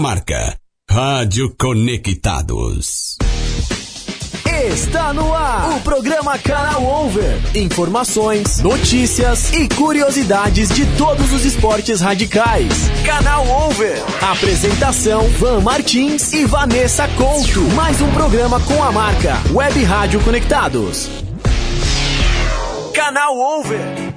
marca Rádio Conectados. Está no ar o programa Canal Over. Informações, notícias e curiosidades de todos os esportes radicais. Canal Over. Apresentação: Van Martins e Vanessa Couto. Mais um programa com a marca Web Rádio Conectados. Canal Over.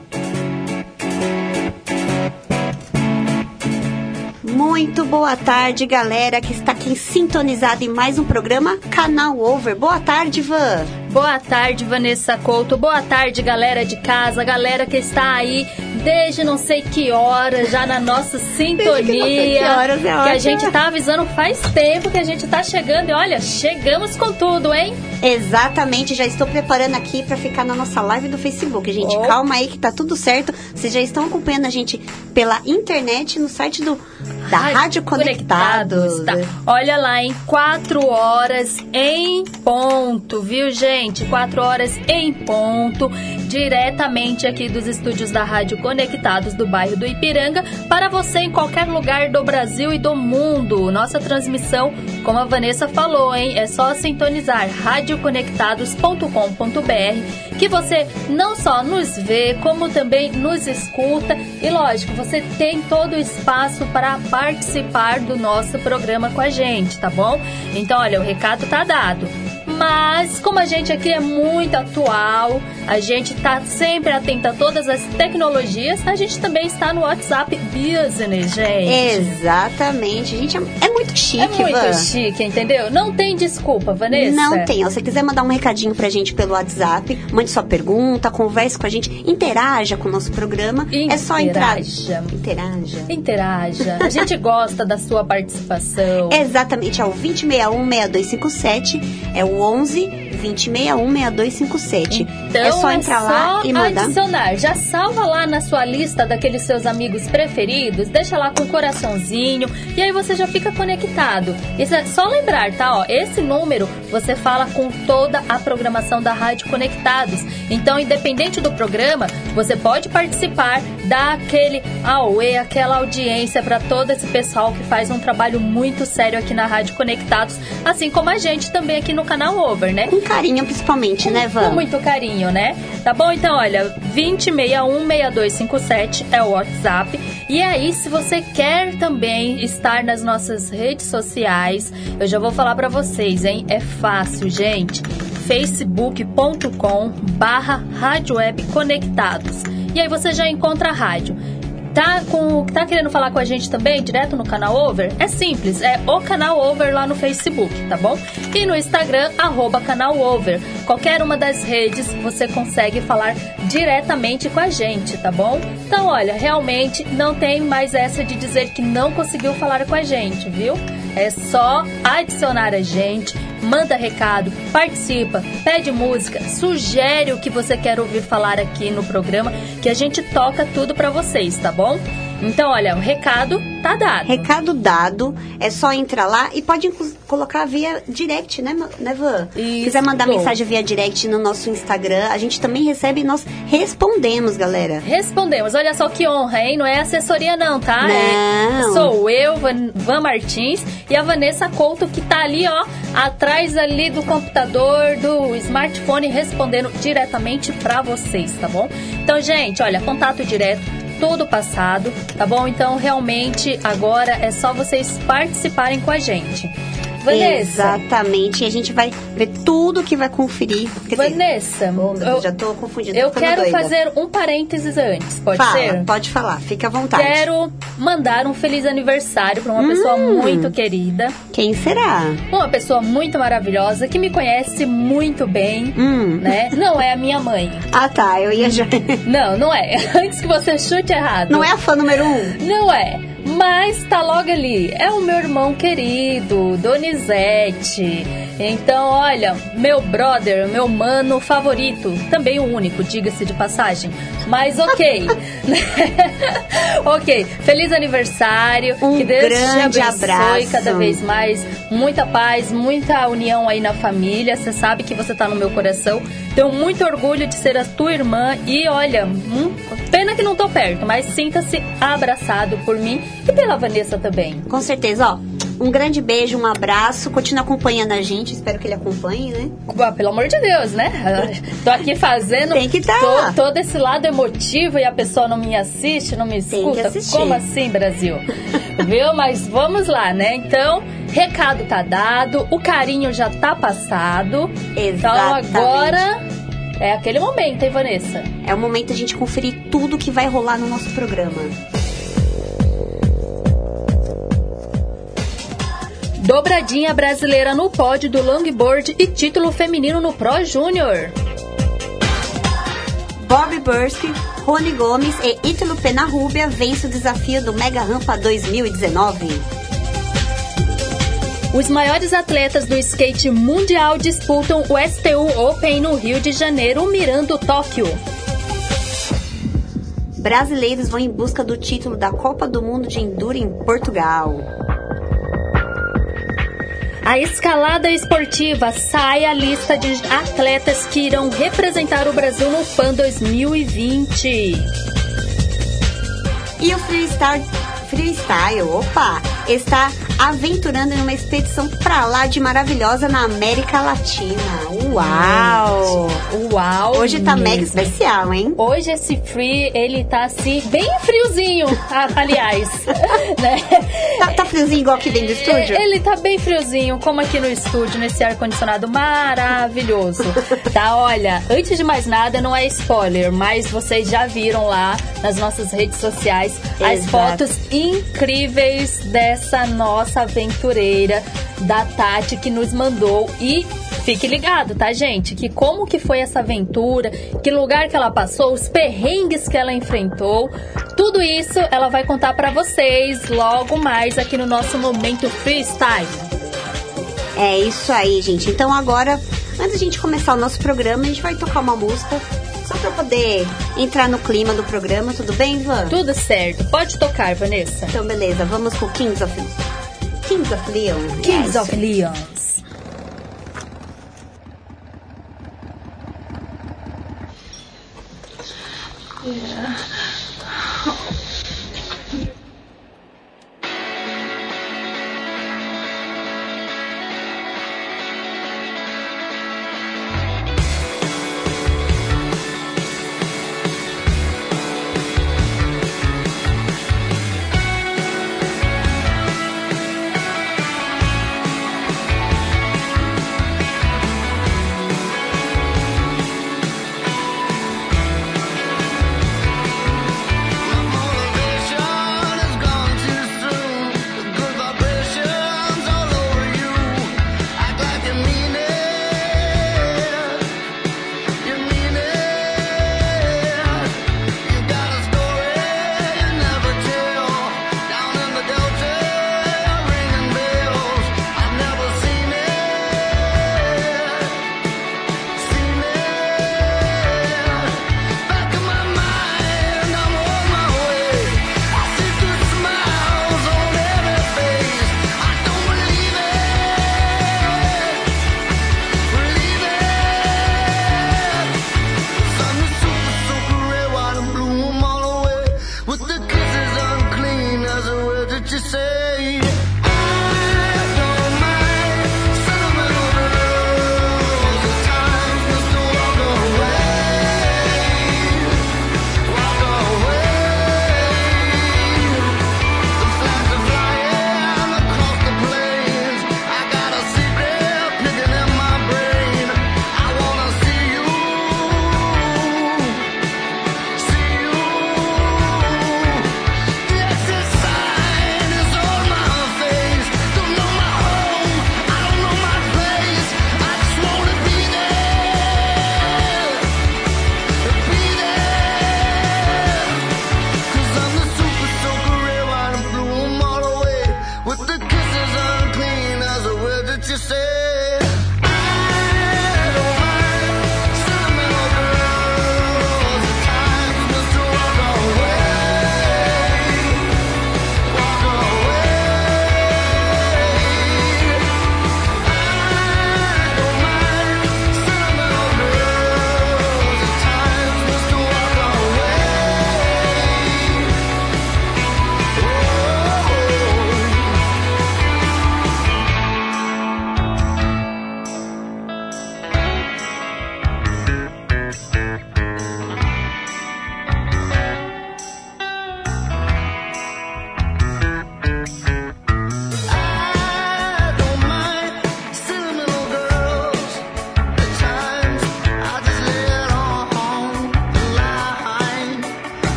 Muito boa tarde, galera que está aqui sintonizada em mais um programa Canal Over. Boa tarde, Van. Boa tarde, Vanessa Couto. Boa tarde, galera de casa, galera que está aí desde não sei que horas já na nossa sintonia. que, que horas é que a gente tá avisando faz tempo que a gente tá chegando e olha, chegamos com tudo, hein? Exatamente, já estou preparando aqui para ficar na nossa live do Facebook, gente. Oh. Calma aí que tá tudo certo. Vocês já estão acompanhando a gente pela internet no site do da Rádio, Rádio Conectados. Tá. Olha lá, em quatro horas em ponto, viu, gente? Quatro horas em ponto, diretamente aqui dos estúdios da Rádio Conectados do bairro do Ipiranga, para você em qualquer lugar do Brasil e do mundo. Nossa transmissão, como a Vanessa falou, hein? É só sintonizar radioconectados.com.br que você não só nos vê, como também nos escuta e, lógico, você tem todo o espaço para participar do nosso programa com a gente, tá bom? Então, olha, o recado tá dado. Mas, como a gente aqui é muito atual, a gente está sempre atenta a todas as tecnologias, a gente também está no WhatsApp Business, gente. Exatamente. A gente é, é muito chique, É muito Van. chique, entendeu? Não tem desculpa, Vanessa. Não tem. Se você quiser mandar um recadinho pra gente pelo WhatsApp, mande sua pergunta, converse com a gente, interaja com o nosso programa. Interaja. É só entrar. Interaja. Interaja. A gente gosta da sua participação. Exatamente. É o 2061-6257. É o 11 2061 6257. Então, é só entrar é lá só e mandar. adicionar. Já salva lá na sua lista daqueles seus amigos preferidos, deixa lá com um coraçãozinho e aí você já fica conectado. Isso é só lembrar, tá? Ó, esse número você fala com toda a programação da Rádio Conectados. Então, independente do programa, você pode participar, dar aquele auê, aquela audiência para todo esse pessoal que faz um trabalho muito sério aqui na Rádio Conectados, assim como a gente também aqui no canal Over, né? Com carinho, principalmente, né, Van? Com muito carinho, né? Tá bom? Então, olha, 2061-6257 é o WhatsApp. E aí, se você quer também estar nas nossas redes sociais, eu já vou falar para vocês, hein? É fácil, gente. facebook.com barra Rádio Web Conectados. E aí você já encontra a rádio tá, com, tá querendo falar com a gente também, direto no canal Over? É simples, é o canal Over lá no Facebook, tá bom? E no Instagram, arroba canal Over. Qualquer uma das redes você consegue falar diretamente com a gente, tá bom? Então, olha, realmente não tem mais essa de dizer que não conseguiu falar com a gente, viu? É só adicionar a gente, manda recado, participa, pede música, sugere o que você quer ouvir falar aqui no programa, que a gente toca tudo para vocês, tá bom? Então, olha, o recado tá dado. Recado dado, é só entrar lá e pode colocar via direct, né, né Van? Se quiser mandar mensagem via direct no nosso Instagram, a gente também recebe e nós respondemos, galera. Respondemos. Olha só que honra, hein? Não é assessoria não, tá? Não. É, sou eu, Van, Van Martins, e a Vanessa Couto, que tá ali, ó, atrás ali do computador, do smartphone, respondendo diretamente para vocês, tá bom? Então, gente, olha, contato direto tudo passado, tá bom? Então, realmente, agora é só vocês participarem com a gente. Vanessa. Exatamente. E a gente vai ver tudo que vai conferir. Quer Vanessa, dizer, oh, eu, já tô confundida. Eu quero doida. fazer um parênteses antes, pode Fala, ser? Pode falar, fica à vontade. Quero mandar um feliz aniversário para uma hum, pessoa muito querida. Quem será? Uma pessoa muito maravilhosa que me conhece muito bem, hum. né? Não é a minha mãe. Ah, tá. Eu ia já. Não, não é. Antes que você chute errado. Não é a fã número um? Não é. Mas tá logo ali. É o meu irmão querido, Donizete. Então, olha, meu brother, meu mano favorito. Também o único, diga-se de passagem. Mas ok. ok. Feliz aniversário. Um que Deus grande te abençoe abraço. cada vez mais. Muita paz, muita união aí na família. Você sabe que você tá no meu coração. Tenho muito orgulho de ser a tua irmã. E olha, hum, pena que não tô perto, mas sinta-se abraçado por mim e pela Vanessa também. Com certeza, ó. Um grande beijo, um abraço. Continua acompanhando a gente. Espero que ele acompanhe, né? Pelo amor de Deus, né? Tô aqui fazendo Tem que tá. todo esse lado emotivo e a pessoa não me assiste, não me escuta. Como assim, Brasil? Viu? Mas vamos lá, né? Então, recado tá dado, o carinho já tá passado. Então Exatamente. agora é aquele momento, hein, Vanessa? É o momento da gente conferir tudo que vai rolar no nosso programa. Dobradinha brasileira no pódio do longboard e título feminino no Pro Júnior. Bob Bursky, Rony Gomes e Ítalo Penarrubia vence o desafio do Mega Rampa 2019. Os maiores atletas do skate mundial disputam o STU Open no Rio de Janeiro, mirando Tóquio. Brasileiros vão em busca do título da Copa do Mundo de Enduro em Portugal. A escalada esportiva sai a lista de atletas que irão representar o Brasil no PAN 2020. E o freestyle, freestyle, opa, está aventurando em uma expedição pra lá de maravilhosa na América Latina. Uau! Uau! Hoje tá mega especial, hein? Hoje esse free, ele tá assim, bem friozinho, aliás. né? Tá, tá friozinho igual aqui dentro do estúdio? Ele tá bem friozinho, como aqui no estúdio, nesse ar-condicionado maravilhoso. Tá, olha, antes de mais nada, não é spoiler, mas vocês já viram lá nas nossas redes sociais as Exato. fotos incríveis dessa nossa aventureira, da Tati, que nos mandou. E fique ligado, tá, gente? Que como que foi essa aventura, que lugar que ela passou, os perrengues que ela enfrentou. Tudo isso ela vai contar pra vocês logo mais aqui no nosso momento freestyle. É isso aí, gente. Então agora, antes da gente começar o nosso programa, a gente vai tocar uma música só pra poder entrar no clima do programa. Tudo bem, Ivan? Tudo certo. Pode tocar, Vanessa. Então, beleza. Vamos com Kings of... Kings of Leon. Kings Yes. of Leons.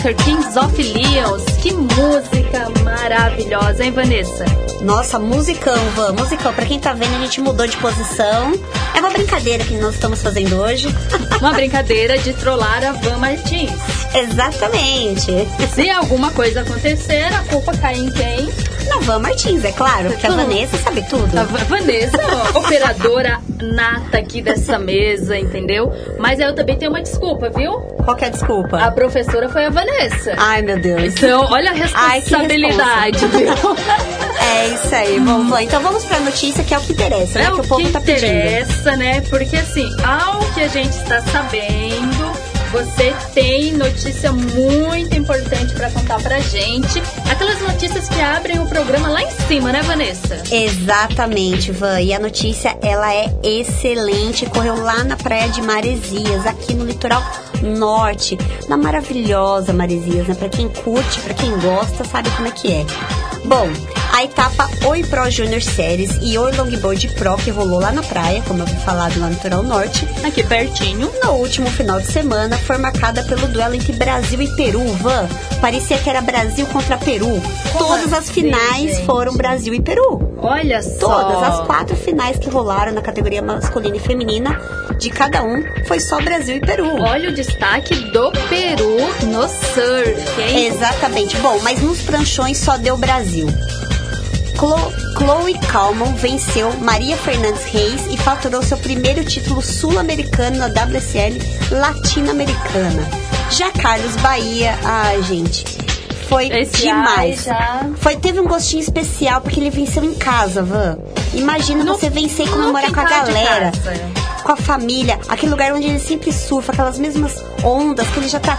Soccer Kings of Leons. Que música maravilhosa, hein, Vanessa? Nossa, musicão, Van, musicão. Pra quem tá vendo, a gente mudou de posição. É uma brincadeira que nós estamos fazendo hoje. Uma brincadeira de trollar a Van Martins. Exatamente. Se alguma coisa acontecer, a culpa cai em quem? Na Van Martins, é claro, porque a. Vanessa sabe tudo. A Va- Vanessa, ó, operadora nata aqui dessa mesa, entendeu? Mas eu também tenho uma desculpa, viu? Qual que é a desculpa? A professora foi a Vanessa. Ai, meu Deus. Então, olha a Ai, que responsabilidade, viu? É isso aí, bom, Van. Então vamos pra notícia que é o que interessa, né? É que o o povo que tá pedindo. interessa, né? Porque assim, ao que a gente está sabendo, você tem notícia muito importante para contar pra gente. Aquelas notícias que abrem o programa lá em cima, né, Vanessa? Exatamente, Van. E a notícia, ela é excelente. Correu lá na praia de Maresias, aqui no litoral norte, na maravilhosa Maresias, né? Pra quem curte, pra quem gosta, sabe como é que é. Bom, a etapa Oi Pro Junior Series e Oi Longboard Pro, que rolou lá na praia, como eu vi falado lá no litoral norte, Aqui pertinho. no último final de semana foi marcada pelo duelo entre Brasil e Peru. Van, parecia que era Brasil contra Peru. Como Todas as assim, finais gente? foram Brasil e Peru. Olha só. Todas as quatro finais que rolaram na categoria masculina e feminina, de cada um, foi só Brasil e Peru. Olha o destaque do Peru no surf, hein? Exatamente. Bom, mas nos pranchões só deu Brasil. Clo- Chloe Kalman venceu Maria Fernandes Reis e faturou seu primeiro título sul-americano na WSL latino-americana. Já Carlos Bahia, ai gente, foi Esse demais. ai já- Foi, teve um gostinho especial porque ele venceu em casa, Van. Imagina No- você vencer e comemorar com a galera com a família, aquele lugar onde ele sempre surfa, aquelas mesmas ondas que ele já tá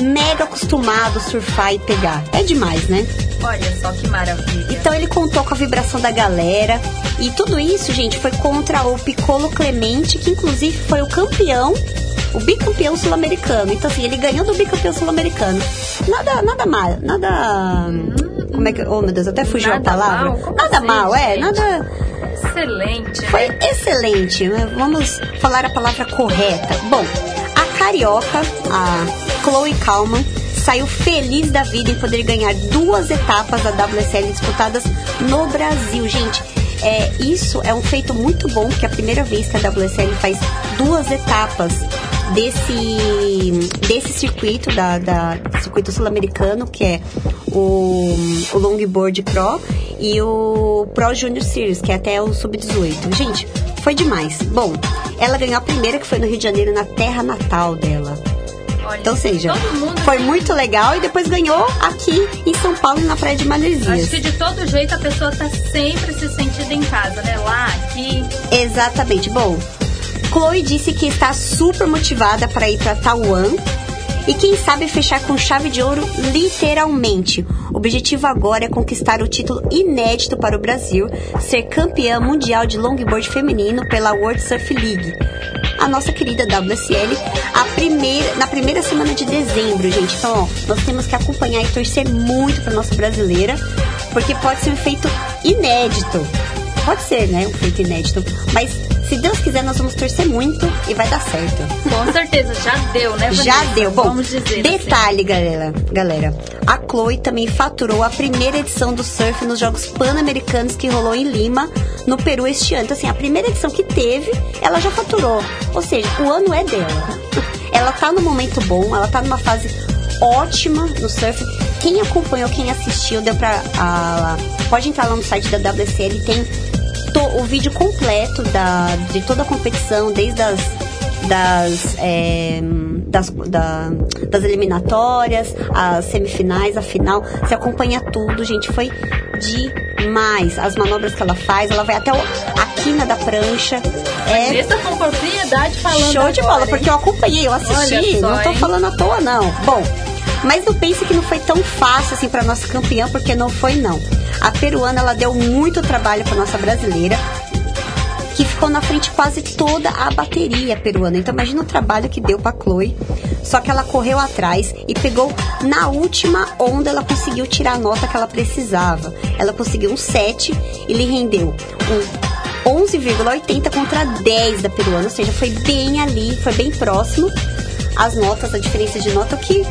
mega acostumado a surfar e pegar. É demais, né? Olha só que maravilha. Então ele contou com a vibração da galera. E tudo isso, gente, foi contra o Piccolo Clemente, que inclusive foi o campeão, o bicampeão sul-americano. Então, assim, ele ganhou do bicampeão sul-americano. Nada, nada mal, nada. Como é que. Oh, meu Deus, até fugiu Nada a palavra. mal? Nada assim, mal, é, gente? nada. Excelente, Foi né? excelente. né? Vamos falar a palavra correta. Bom, a carioca, a Chloe Kalman, saiu feliz da vida em poder ganhar duas etapas da WSL disputadas no Brasil. Gente, é, isso é um feito muito bom, porque é a primeira vez que a WSL faz duas etapas desse, desse circuito, da, da- circuito sul-americano, que é o, o Longboard Pro e o Pro Junior Series, que é até o Sub-18. Gente, foi demais. Bom, ela ganhou a primeira, que foi no Rio de Janeiro, na terra natal dela. Olha, Então, ou seja, foi muito legal e depois ganhou aqui em São Paulo, na Praia de Maresias. Acho que de todo jeito a pessoa tá sempre se sentindo em casa, né? Lá, aqui. Exatamente. Bom, Chloe disse que está super motivada para ir para Taiwan e quem sabe fechar com chave de ouro literalmente. O objetivo agora é conquistar o título inédito para o Brasil, ser campeã mundial de longboard feminino pela World Surf League. A nossa querida WSL, a primeira, na primeira semana de dezembro, gente. Então, ó, nós temos que acompanhar e torcer muito para nossa brasileira, porque pode ser um feito inédito. Pode ser, né? Um feito inédito. Mas se Deus quiser, nós vamos torcer muito e vai dar certo. Com certeza, já deu, né, Vanessa? Já deu. Bom, Vamos dizer assim. detalhe, galera, galera. A Chloe também faturou a primeira edição do surf nos Jogos Pan-Americanos que rolou em Lima, no Peru este ano. Então, assim, a primeira edição que teve, ela já faturou. Ou seja, o ano é dela. Ela tá num momento bom, ela tá numa fase ótima no surf. Quem acompanhou, quem assistiu, deu pra. a- pode entrar lá no site da WSL, tem to- o vídeo completo da, de toda a competição, desde as das, é, das, da- das eliminatórias, as semifinais, a final. Você acompanha tudo, gente. Foi demais. As manobras que ela faz, ela vai até o- a quina da prancha. É Vanessa com propriedade falando show de agora, bola, hein? porque eu acompanhei, eu assisti. Olha só, não tô hein? falando à toa, não. Bom. Mas não pense que não foi tão fácil assim para nossa campeã, porque não foi não. A peruana ela deu muito trabalho para nossa brasileira, que ficou na frente quase toda a bateria peruana. Então imagina o trabalho que deu pra Chloe. Só que ela correu atrás e pegou na última onda, ela conseguiu tirar a nota que ela precisava. Ela conseguiu um 7 e lhe rendeu um 11,80 contra 10 da peruana, ou seja, foi bem ali, foi bem próximo. As notas, a diferença de nota, que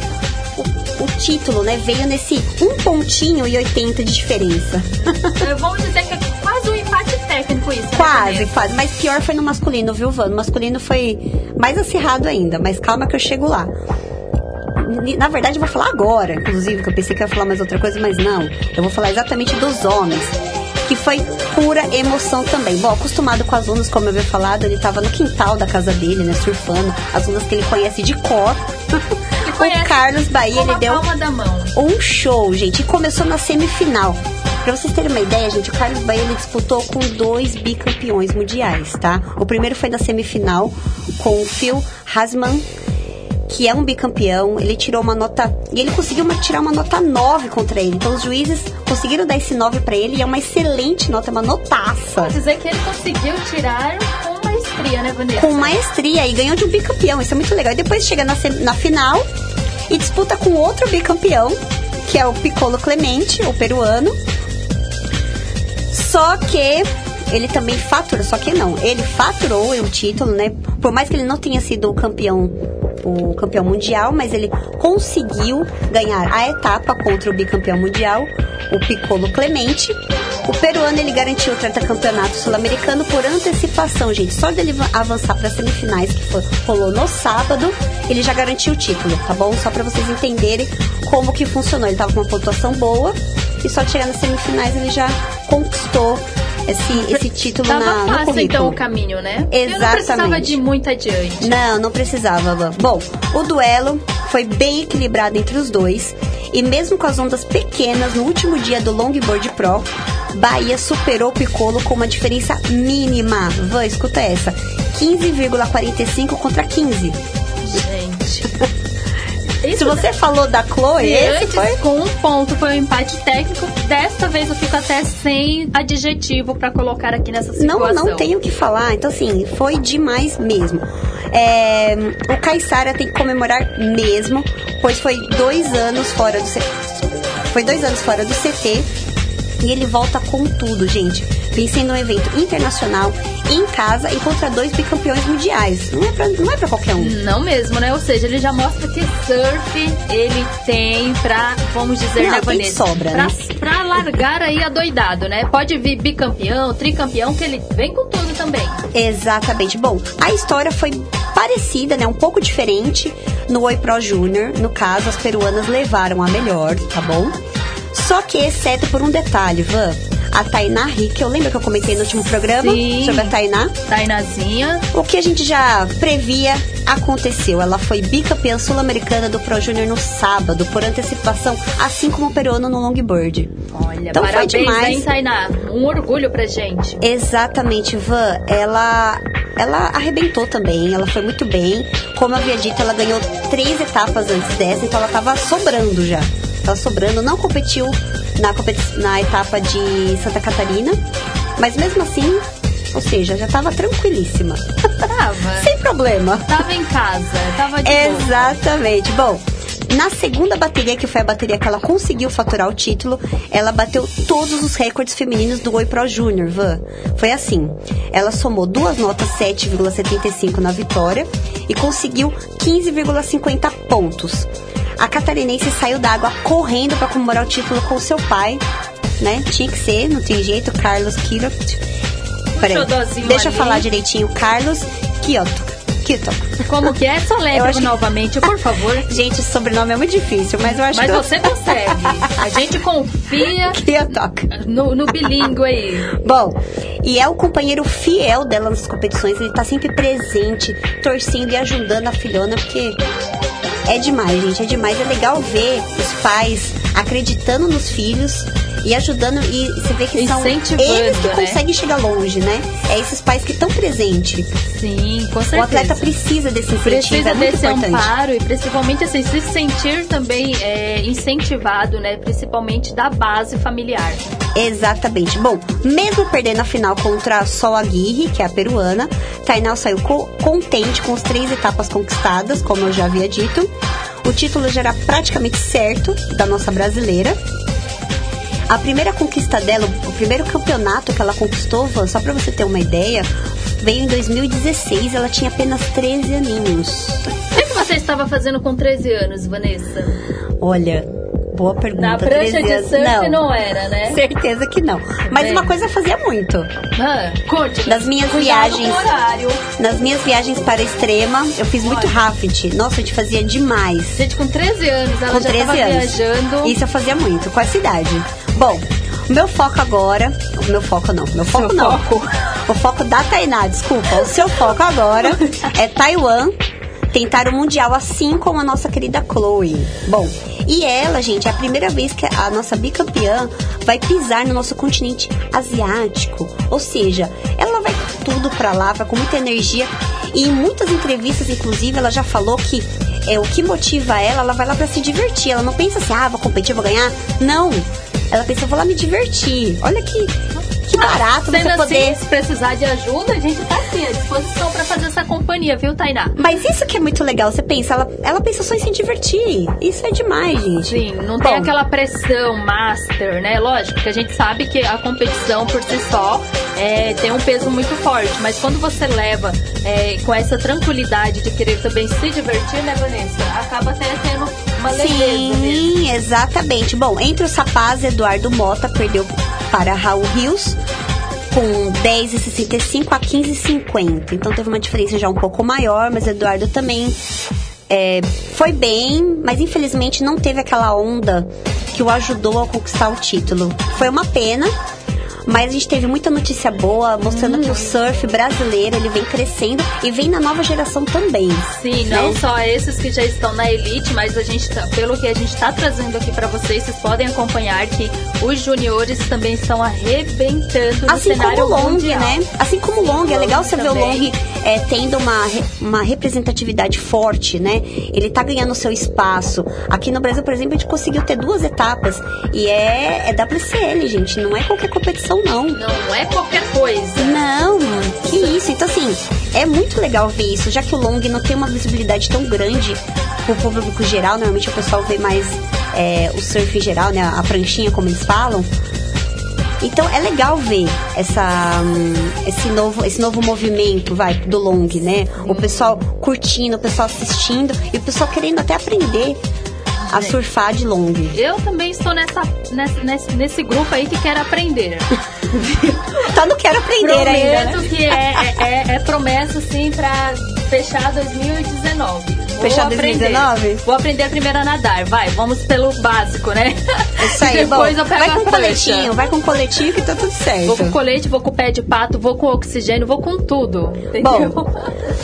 título, né, veio nesse um pontinho e 80 de diferença. Vamos dizer que é quase um empate técnico isso, né, Quase, quase. Mas pior foi no masculino, viu, Van? No masculino foi mais acirrado ainda, mas calma que eu chego lá. Na verdade, eu vou falar agora, inclusive, que eu pensei que eu ia falar mais outra coisa, mas não. Eu vou falar exatamente dos homens, que foi pura emoção também. Bom, acostumado com as ondas, como eu havia falado, ele tava no quintal da casa dele, né, surfando, as ondas que ele conhece de cor. o Carlos Bahia, ele deu um show, gente. E começou na semifinal. Pra vocês terem uma ideia, gente, o Carlos Bahia ele disputou com dois bicampeões mundiais, tá? O primeiro foi na semifinal com o Phil Hasman, que é um bicampeão. Ele tirou uma nota. E ele conseguiu uma- tirar uma nota 9 contra ele. Então os juízes conseguiram dar esse 9 pra ele e é uma excelente nota, é uma notaça. Vou dizer que ele conseguiu tirar com maestria, né, Vanessa? com maestria e ganhou de um bicampeão. Isso é muito legal. E depois chega na, na final e disputa com outro bicampeão, que é o Piccolo Clemente, o peruano. Só que ele também faturou, só que não, ele faturou o título, né? Por mais que ele não tenha sido o campeão o campeão mundial, mas ele conseguiu ganhar a etapa contra o bicampeão mundial, o Piccolo Clemente. O peruano ele garantiu o campeonato sul-americano por antecipação, gente. Só dele va- avançar para as semifinais, que foi, rolou no sábado, ele já garantiu o título, tá bom? Só para vocês entenderem como que funcionou. Ele tava com uma pontuação boa e só de chegar nas semifinais ele já conquistou esse, esse título Tava na, fácil, currículo. então, o caminho, né? Eu não precisava Exatamente. de muito adiante. Não, não precisava. Bom, o duelo foi bem equilibrado entre os dois. E mesmo com as ondas pequenas no último dia do Longboard Pro, Bahia superou o Piccolo com uma diferença mínima. Van, escuta essa: 15,45 contra 15. Gente. Se Isso você falou da Chloe, Se esse antes, foi. com um ponto, foi um empate técnico. Desta vez eu fico até sem adjetivo pra colocar aqui nessa Não, situação. não tenho o que falar. Então, assim, foi demais mesmo. É, o Caissara tem que comemorar mesmo, pois foi dois anos fora do foi dois anos fora do CT e ele volta com tudo, gente. Vencendo um evento internacional em casa e contra dois bicampeões mundiais. Não é pra, não é pra qualquer um. Não mesmo, né? Ou seja, ele já mostra que surf ele tem pra, vamos dizer, Não, de Vanessa? sobra, pra, né? pra largar aí adoidado, né? Pode vir bicampeão, tricampeão, que ele vem com tudo também. Exatamente. Bom, a história foi parecida, né? Um pouco diferente no Oi Pro Júnior. No caso, as peruanas levaram a melhor, tá bom? Só que, exceto por um detalhe, Van. A Tainá Rick, eu lembro que eu comentei no último programa Sim. sobre a Tainá. Tainazinha, O que a gente já previa aconteceu. Ela foi bicampeã sul-americana do Pro Júnior no sábado, por antecipação, assim como o peruano no longboard. olha, Então foi parabéns, demais. hein, Tainá? Um orgulho pra gente. Exatamente, Van. Ela, ela arrebentou também, ela foi muito bem. Como eu havia dito, ela ganhou três etapas antes dessa, então ela tava sobrando já. Tava sobrando, não competiu na, na etapa de Santa Catarina, mas mesmo assim, ou seja, já tava tranquilíssima. Tava. Sem problema. Tava em casa, tava de boa. Exatamente. Bom, na segunda bateria, que foi a bateria que ela conseguiu faturar o título, ela bateu todos os recordes femininos do Oi Pro Júnior, Van. Foi assim. Ela somou duas notas 7,75 na vitória e conseguiu 15,50 pontos. A catarinense saiu d'água correndo para comemorar o título com seu pai, né? Tinha que ser, não tem jeito, Carlos Kirot. Peraí, deixa eu ali. falar direitinho, Carlos. Kyoto. Como que é? Só Eu lembra que- novamente, por favor. Gente, esse sobrenome é muito difícil, mas eu acho Mas que eu- você consegue. A gente confia Kyoto. no, no bilíngue aí. Bom, e é o companheiro fiel dela nas competições, ele tá sempre presente, torcendo e ajudando a filhona, porque é demais, gente, é demais. É legal ver os pais acreditando nos filhos e ajudando, e você vê que são eles que né? conseguem chegar longe, né? É esses pais que estão presentes. Sim, com certeza. O atleta precisa desse incentivo, precisa é muito desse importante. amparo e principalmente assim, se sentir também é, incentivado, né? Principalmente da base familiar. Exatamente. Bom, mesmo perdendo a final contra a Sol Aguirre, que é a peruana, Tainal saiu co- contente com as três etapas conquistadas, como eu já havia dito. O título já era praticamente certo da nossa brasileira. A primeira conquista dela, o primeiro campeonato que ela conquistou, Van, só pra você ter uma ideia, veio em 2016, ela tinha apenas 13 aninhos. O que você estava fazendo com 13 anos, Vanessa? Olha, boa pergunta. Na prancha 13 de surf não. era, né? Certeza que não. Mas Bem. uma coisa eu fazia muito. Ah, conte. Nas minhas Cuidado viagens. Nas minhas viagens para a extrema, eu fiz muito Olha. raft. Nossa, a gente fazia demais. Gente, com 13 anos, ela com já 13 estava anos. viajando. Isso eu fazia muito, com essa idade. Bom, o meu foco agora. O meu foco não, meu foco Seu não. foco. O foco da Tainá, desculpa. O seu foco agora é Taiwan tentar o Mundial, assim como a nossa querida Chloe. Bom, e ela, gente, é a primeira vez que a nossa bicampeã vai pisar no nosso continente asiático. Ou seja, ela vai com tudo pra lá, vai com muita energia. E em muitas entrevistas, inclusive, ela já falou que é o que motiva ela, ela vai lá pra se divertir. Ela não pensa assim, ah, vou competir, vou ganhar. Não. Ela pensa, vou lá me divertir. Olha que, que barato Sendo você poder. assim, se precisar de ajuda, a gente tá aqui à disposição pra fazer essa companhia, viu, Tainá? Mas isso que é muito legal, você pensa, ela, ela pensa só em se divertir. Isso é demais, gente. Sim, não tem Bom, aquela pressão master, né? Lógico que a gente sabe que a competição por si só é, tem um peso muito forte, mas quando você leva é, com essa tranquilidade de querer também se divertir, né, Vanessa? Acaba até tendo uma. Sim, exatamente. Bom, entre os rapazes, Eduardo Mota perdeu para Raul Rios com 10,65 a 15,50. Então teve uma diferença já um pouco maior, mas Eduardo também é, foi bem, mas infelizmente não teve aquela onda que o ajudou a conquistar o título. Foi uma pena. Mas a gente teve muita notícia boa, mostrando Hum. que o surf brasileiro ele vem crescendo e vem na nova geração também. Sim, né? não só esses que já estão na elite, mas a gente, tá- pelo que a gente está trazendo aqui para vocês, vocês podem acompanhar que os juniores também estão arrebentando no Assim cenário como o long, mundial. né? Assim como o long, é legal você ver o long também. é, tendo uma, uma representatividade forte, né? Ele tá ganhando seu espaço. Aqui no Brasil, por exemplo, a gente conseguiu ter duas etapas. E é, é WCL, gente. Não é qualquer competição, não. Não é qualquer coisa. Não, que isso. Então, assim, é muito legal ver isso, já que o long não tem uma visibilidade tão grande pro público geral. Normalmente o pessoal vê mais é, o surf em geral, né? A pranchinha, como eles falam. Então é legal ver essa, hum, esse, novo, esse novo movimento, vai, do long, né? O pessoal curtindo, o pessoal assistindo e o pessoal querendo até aprender a surfar de long. Eu também estou nessa, nesse, nesse, grupo aí que quer aprender. Só não quero aprender ainda, Prometo né? que é, é, é- é promessa, assim, pra fechar 2019. Vou Fechar aprender. 2019? Vou aprender primeiro a nadar. Vai, vamos pelo básico, né? Isso aí, Depois bom, eu pego vai a com coletinho, vai com coletinho que tá tudo certo. Vou com colete, vou com pé de pato, vou com oxigênio, vou com tudo. Entendeu? Bom,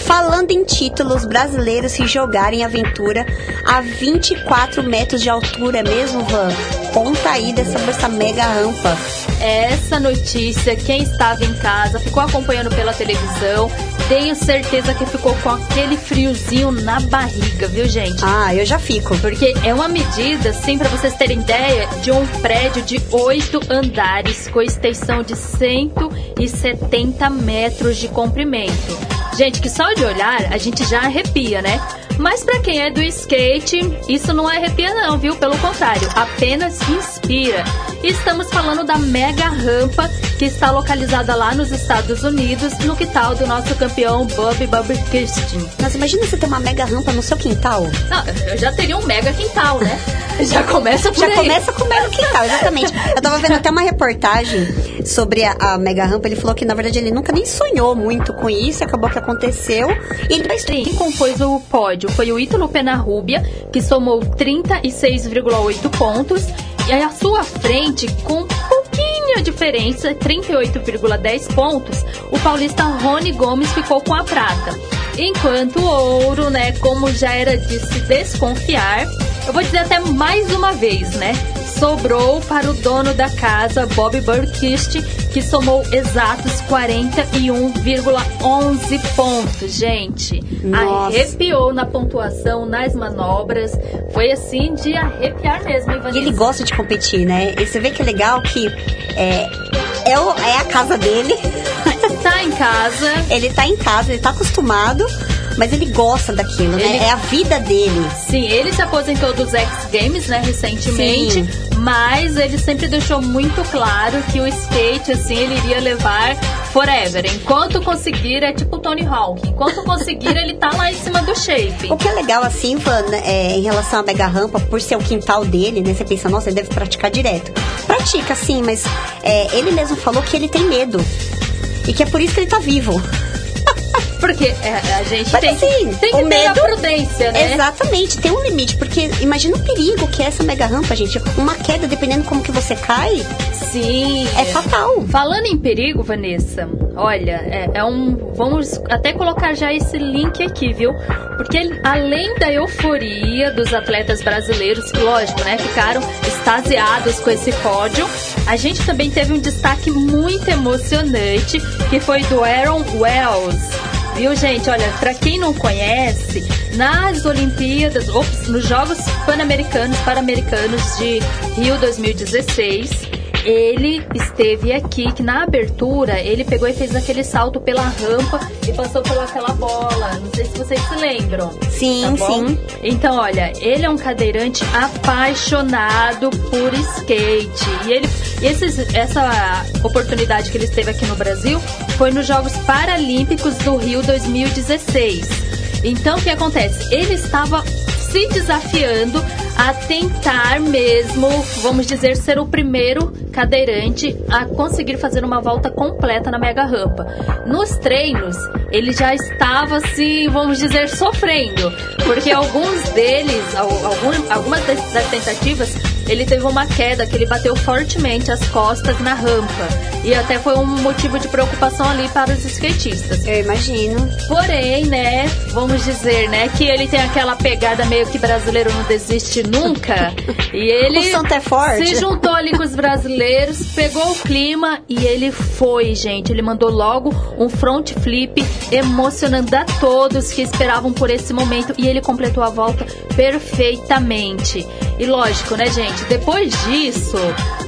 falando em títulos brasileiros que jogarem aventura a 24 metros de altura, é mesmo, Van? Conta aí dessa, dessa mega rampa. Essa notícia, quem estava em casa, ficou acompanhando pela televisão, tenho certeza que ficou com aquele friozinho na barriga, viu, gente? Ah, eu já fico. Porque é uma medida, assim, para vocês terem ideia, de um prédio de oito andares com extensão de 170 metros de comprimento. Gente, que só de olhar a gente já arrepia, né? Mas para quem é do skate, isso não arrepia não, viu? Pelo contrário, apenas inspira. Estamos falando da mega rampa que está localizada lá nos Estados Unidos, no quintal do nosso campeão Bob Bobby Kirsten. Mas imagina você ter uma mega rampa no seu quintal. Não, eu já teria um mega quintal, né? Já começa por Já aí. começa com o mega quintal, exatamente. Eu tava vendo até uma reportagem sobre a, a mega rampa. Ele falou que, na verdade, ele nunca nem sonhou muito com isso. Acabou que aconteceu. E ele Quem compôs o pódio foi o Ítalo Penarrubia, que somou 36,8 pontos. E aí, à sua frente, com pouquinha diferença, 38,10 pontos, o paulista Rony Gomes ficou com a prata. Enquanto o ouro, né, como já era de se desconfiar, eu vou dizer até mais uma vez, né? Sobrou para o dono da casa, Bob Burkist, que somou exatos 41,11 pontos, gente. Nossa. Arrepiou na pontuação, nas manobras. Foi assim de arrepiar mesmo, hein, E Vanessa? ele gosta de competir, né? E você vê que é legal que é, é, o- é a casa dele. Tá em casa, ele tá em casa, ele tá acostumado, mas ele gosta daquilo, Ele- né? É a vida dele. Sim, ele se aposentou dos X Games, né, recentemente. Sim. Mas ele sempre deixou muito claro que o skate, assim, ele iria levar forever. Enquanto conseguir, é tipo o Tony Hawk. Enquanto conseguir, ele tá lá em cima do shape. O que é legal, assim, Van, é, em relação à mega rampa, por ser o quintal dele, né? Você pensa, nossa, ele deve praticar direto. Pratica, sim, mas é, ele mesmo falou que ele tem medo. E que é por isso que ele tá vivo. Porque é, a gente Mas tem, assim, tem que o ter medo- a prudência, né? Exatamente, tem um limite, porque imagina o perigo que é essa mega rampa, gente. Uma queda, dependendo como que você cai, Sim. é fatal. Falando em perigo, Vanessa, olha, é, é um. Vamos até colocar já esse link aqui, viu? Porque além da euforia dos atletas brasileiros, que lógico, né, ficaram extasiados com esse pódio, a gente também teve um destaque muito emocionante, que foi do Aaron Wells. Viu, gente? Olha, pra quem não conhece, nas Olimpíadas, ops, nos Jogos Pan-Americanos, Pan-Americanos de Rio 2016, ele esteve aqui, que na abertura ele pegou e fez aquele salto pela rampa e passou pelaquela bola. Não sei se vocês se lembram. Sim, Tá sim. Então, olha, ele é um cadeirante apaixonado por skate. E ele, esses, essa oportunidade que ele esteve aqui no Brasil foi nos Jogos Paralímpicos do Rio 2016. Então, o que acontece? Ele estava se desafiando a tentar mesmo, vamos dizer, ser o primeiro cadeirante a conseguir fazer uma volta completa na mega rampa. Nos treinos, ele já estava assim, vamos dizer, sofrendo, porque alguns deles, al- algum- algumas das tentativas, ele teve uma queda que ele bateu fortemente as costas na rampa e até foi um motivo de preocupação ali para os skatistas. Eu imagino. Porém, né, vamos dizer, né, que ele tem aquela pegada meio que brasileiro não desiste nunca. E ele O santo é forte. se juntou ali com os brasileiros, pegou o clima e ele foi, gente. Ele mandou logo um front flip, emocionando a todos que esperavam por esse momento e ele completou a volta perfeitamente. E lógico, né, gente? Depois disso,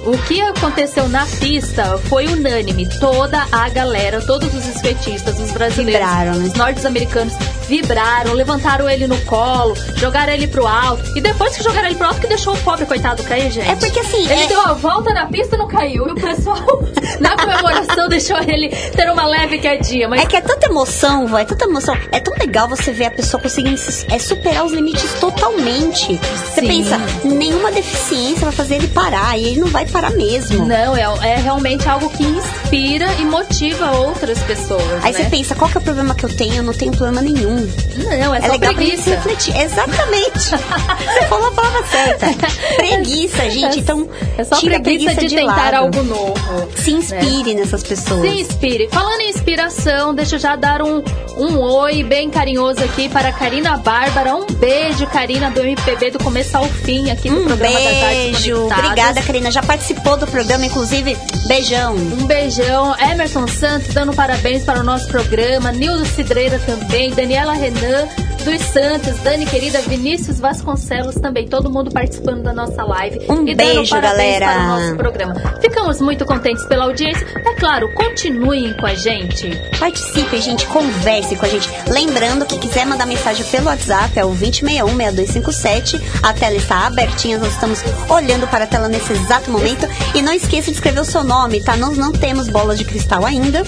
o que aconteceu na pista foi unânime. Toda a galera, todos os skatistas, os brasileiros, Vibraram, né? os norte-americanos vibraram, levantaram ele no colo, jogaram ele pro alto. E depois que jogaram ele pro alto, que deixou o pobre coitado cair, gente. É porque assim, Ele é- deu a volta na pista e não caiu. E o pessoal, na comemoração, deixou ele ter uma leve quedinha. Mas É que é tanta emoção, vai, é tanta emoção. É tão legal você ver a pessoa conseguindo se- é, superar os limites totalmente. Você Sim. pensa, nenhuma deficiência vai fazer ele parar, e ele não vai parar mesmo. não, é, é realmente algo que inspira e motiva outras pessoas. Aí né? você pensa, qual que é o problema que eu tenho? Eu não tenho problema nenhum. Não, é, É, só legal pra preguiça. refletir. Exatamente. você falou a palavra certa. Preguiça, gente. Então, É só tira preguiça, preguiça de, de tentar lado. algo novo. Se inspire nessas pessoas. Se inspire. Falando em inspiração, deixa eu já dar um, um oi bem carinhoso aqui para a Karina Bárbara. Um beijo, Karina, do MPB do começo ao fim aqui no Um programa das Artes beijo. Obrigada, Karina. Já participou do programa, inclusive. Beijão. Um beijão. Emerson Santos dando parabéns para o nosso programa. Nildo Cidreira também. Daniela Renan dos Santos. Dani querida. Vinícius Vasconcelos também. Todo mundo participando da nossa live. Um e beijo, galera. para o nosso programa. Ficamos muito contentes pela audiência. É claro, continuem com a gente. Participe, gente, converse com a gente. Lembrando que quiser mandar mensagem pelo WhatsApp é o 2061-6257. A tela está abertinha, nós estamos olhando para a tela nesse exato momento. E não esqueça de escrever o seu nome, tá? Nós não temos bolas de cristal ainda.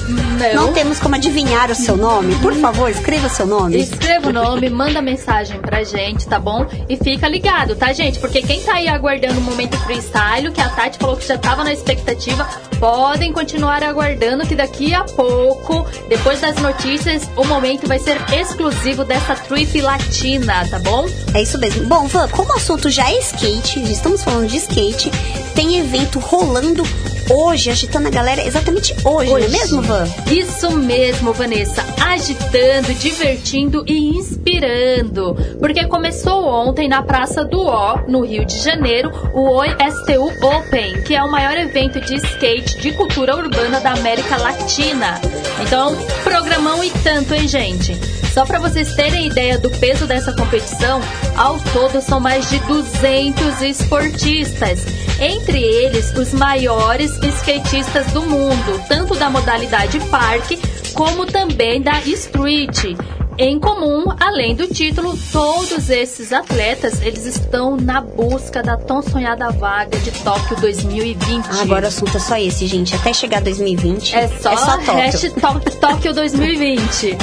Não. temos como adivinhar o seu nome. Por favor, escreva o seu nome. Escreva o nome, manda mensagem pra gente, tá bom? E fica ligado, tá, gente? Porque quem tá aí aguardando o momento freestyle, que a Tati falou que já tava na expectativa, podem continuar aguardando que daqui a pouco, depois das notícias, o momento vai ser exclusivo dessa trip latina, tá bom? É isso mesmo. Bom, Van, como o assunto já é skate, já estamos falando de skate, tem evento rolando hoje, agitando a galera exatamente hoje, não é mesmo, Van? Isso mesmo, Vanessa. Agitando, divertindo e inspirando. Porque começou ontem na Praça do O, no Rio de Janeiro, o Oi STU Open, que é o maior evento de skate de cultura urbana da América Latina. Então, programão e tanto, hein, gente? Só para vocês terem ideia do peso dessa competição, ao todo são mais de 200 esportistas. Entre eles, os maiores skatistas do mundo, tanto da modalidade parque como também da street. Em comum, além do título, todos esses atletas, eles estão na busca da tão sonhada vaga de Tóquio 2020. Ah, agora o assunto é só esse, gente. Até chegar 2020 É só, é só Tóquio. Tóquio 2020.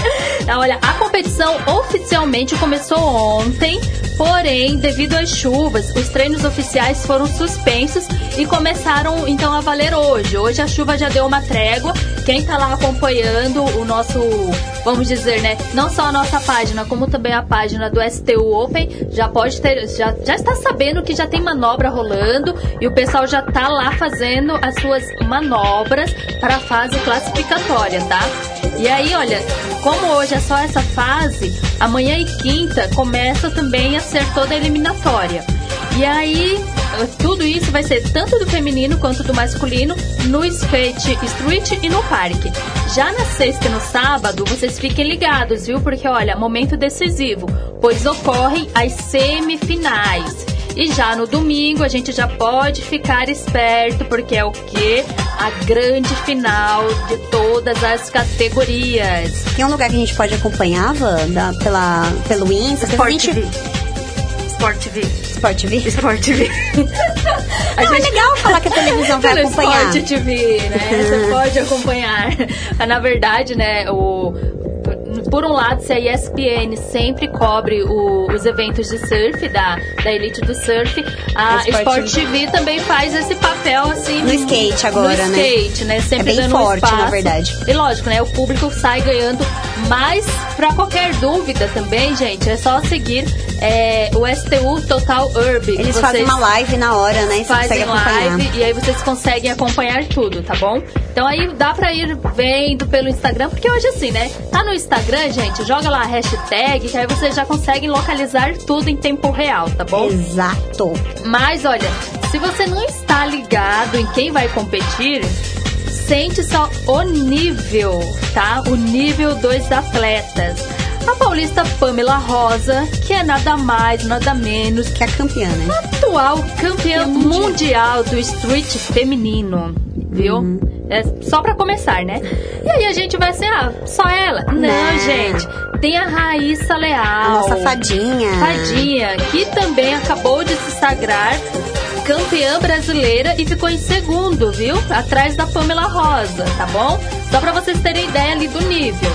Ah, Olha, a competição oficialmente começou ontem, porém, devido às chuvas, os treinos oficiais foram suspensos e começaram então a valer hoje. Hoje a chuva já deu uma trégua. Quem tá lá acompanhando o nosso, vamos dizer, né, não só a nossa página, como também a página do STU Open, já pode ter, já, já está sabendo que já tem manobra rolando e o pessoal já tá lá fazendo as suas manobras para a fase classificatória, tá? E aí, olha, como hoje é só essa fase, amanhã e quinta começa também a ser toda eliminatória. E aí, tudo isso vai ser tanto do feminino quanto do masculino no skate street e no parque. Já na sexta e no sábado, vocês fiquem ligados, viu? Porque olha, momento decisivo, pois ocorrem as semifinais. E já no domingo a gente já pode ficar esperto, porque é o que? A grande final de todas as categorias. Tem um lugar que a gente pode acompanhar, Van, da- pela, pelo Insta? porque a gente... Sport TV. Sport TV? Sport TV. Não, é legal falar que a televisão vai Pelo acompanhar. Sport TV, né? Você pode acompanhar. Na verdade, né, o por um lado, se a ESPN sempre cobre o- os eventos de surf, da, da elite do surf, a A Sport Sport TV também faz esse papel assim. No skate agora, no né? skate, né? Sempre É bem dando um forte, na espaço. verdade. E lógico, né? O público sai ganhando. Mas, pra qualquer dúvida também, gente, é só seguir é, o STU Total Urb. Eles fazem uma live na hora, né? E fazem acompanhar. live e aí vocês conseguem acompanhar tudo, tá bom? Então aí dá pra ir vendo pelo Instagram, porque hoje assim, né? Tá no Instagram, gente, joga lá a hashtag, que aí vocês já conseguem localizar tudo em tempo real, tá bom? Exato. Mas olha, se você não está ligado em quem vai competir, sente só o nível, tá? O nível dos atletas. A paulista Pamela Rosa, que é nada mais, nada menos Que é a campeã, né? atual campeã mundial do street feminino, viu? Uhum. É só pra começar, né? E aí a gente vai ser, ah, só ela? Não, Não. gente. Tem a Raíssa Leal. A nossa fadinha. Fadinha, que também acabou de se sagrar campeã brasileira e ficou em segundo, viu? Atrás da Pamela Rosa, tá bom? Só pra vocês terem ideia ali do nível.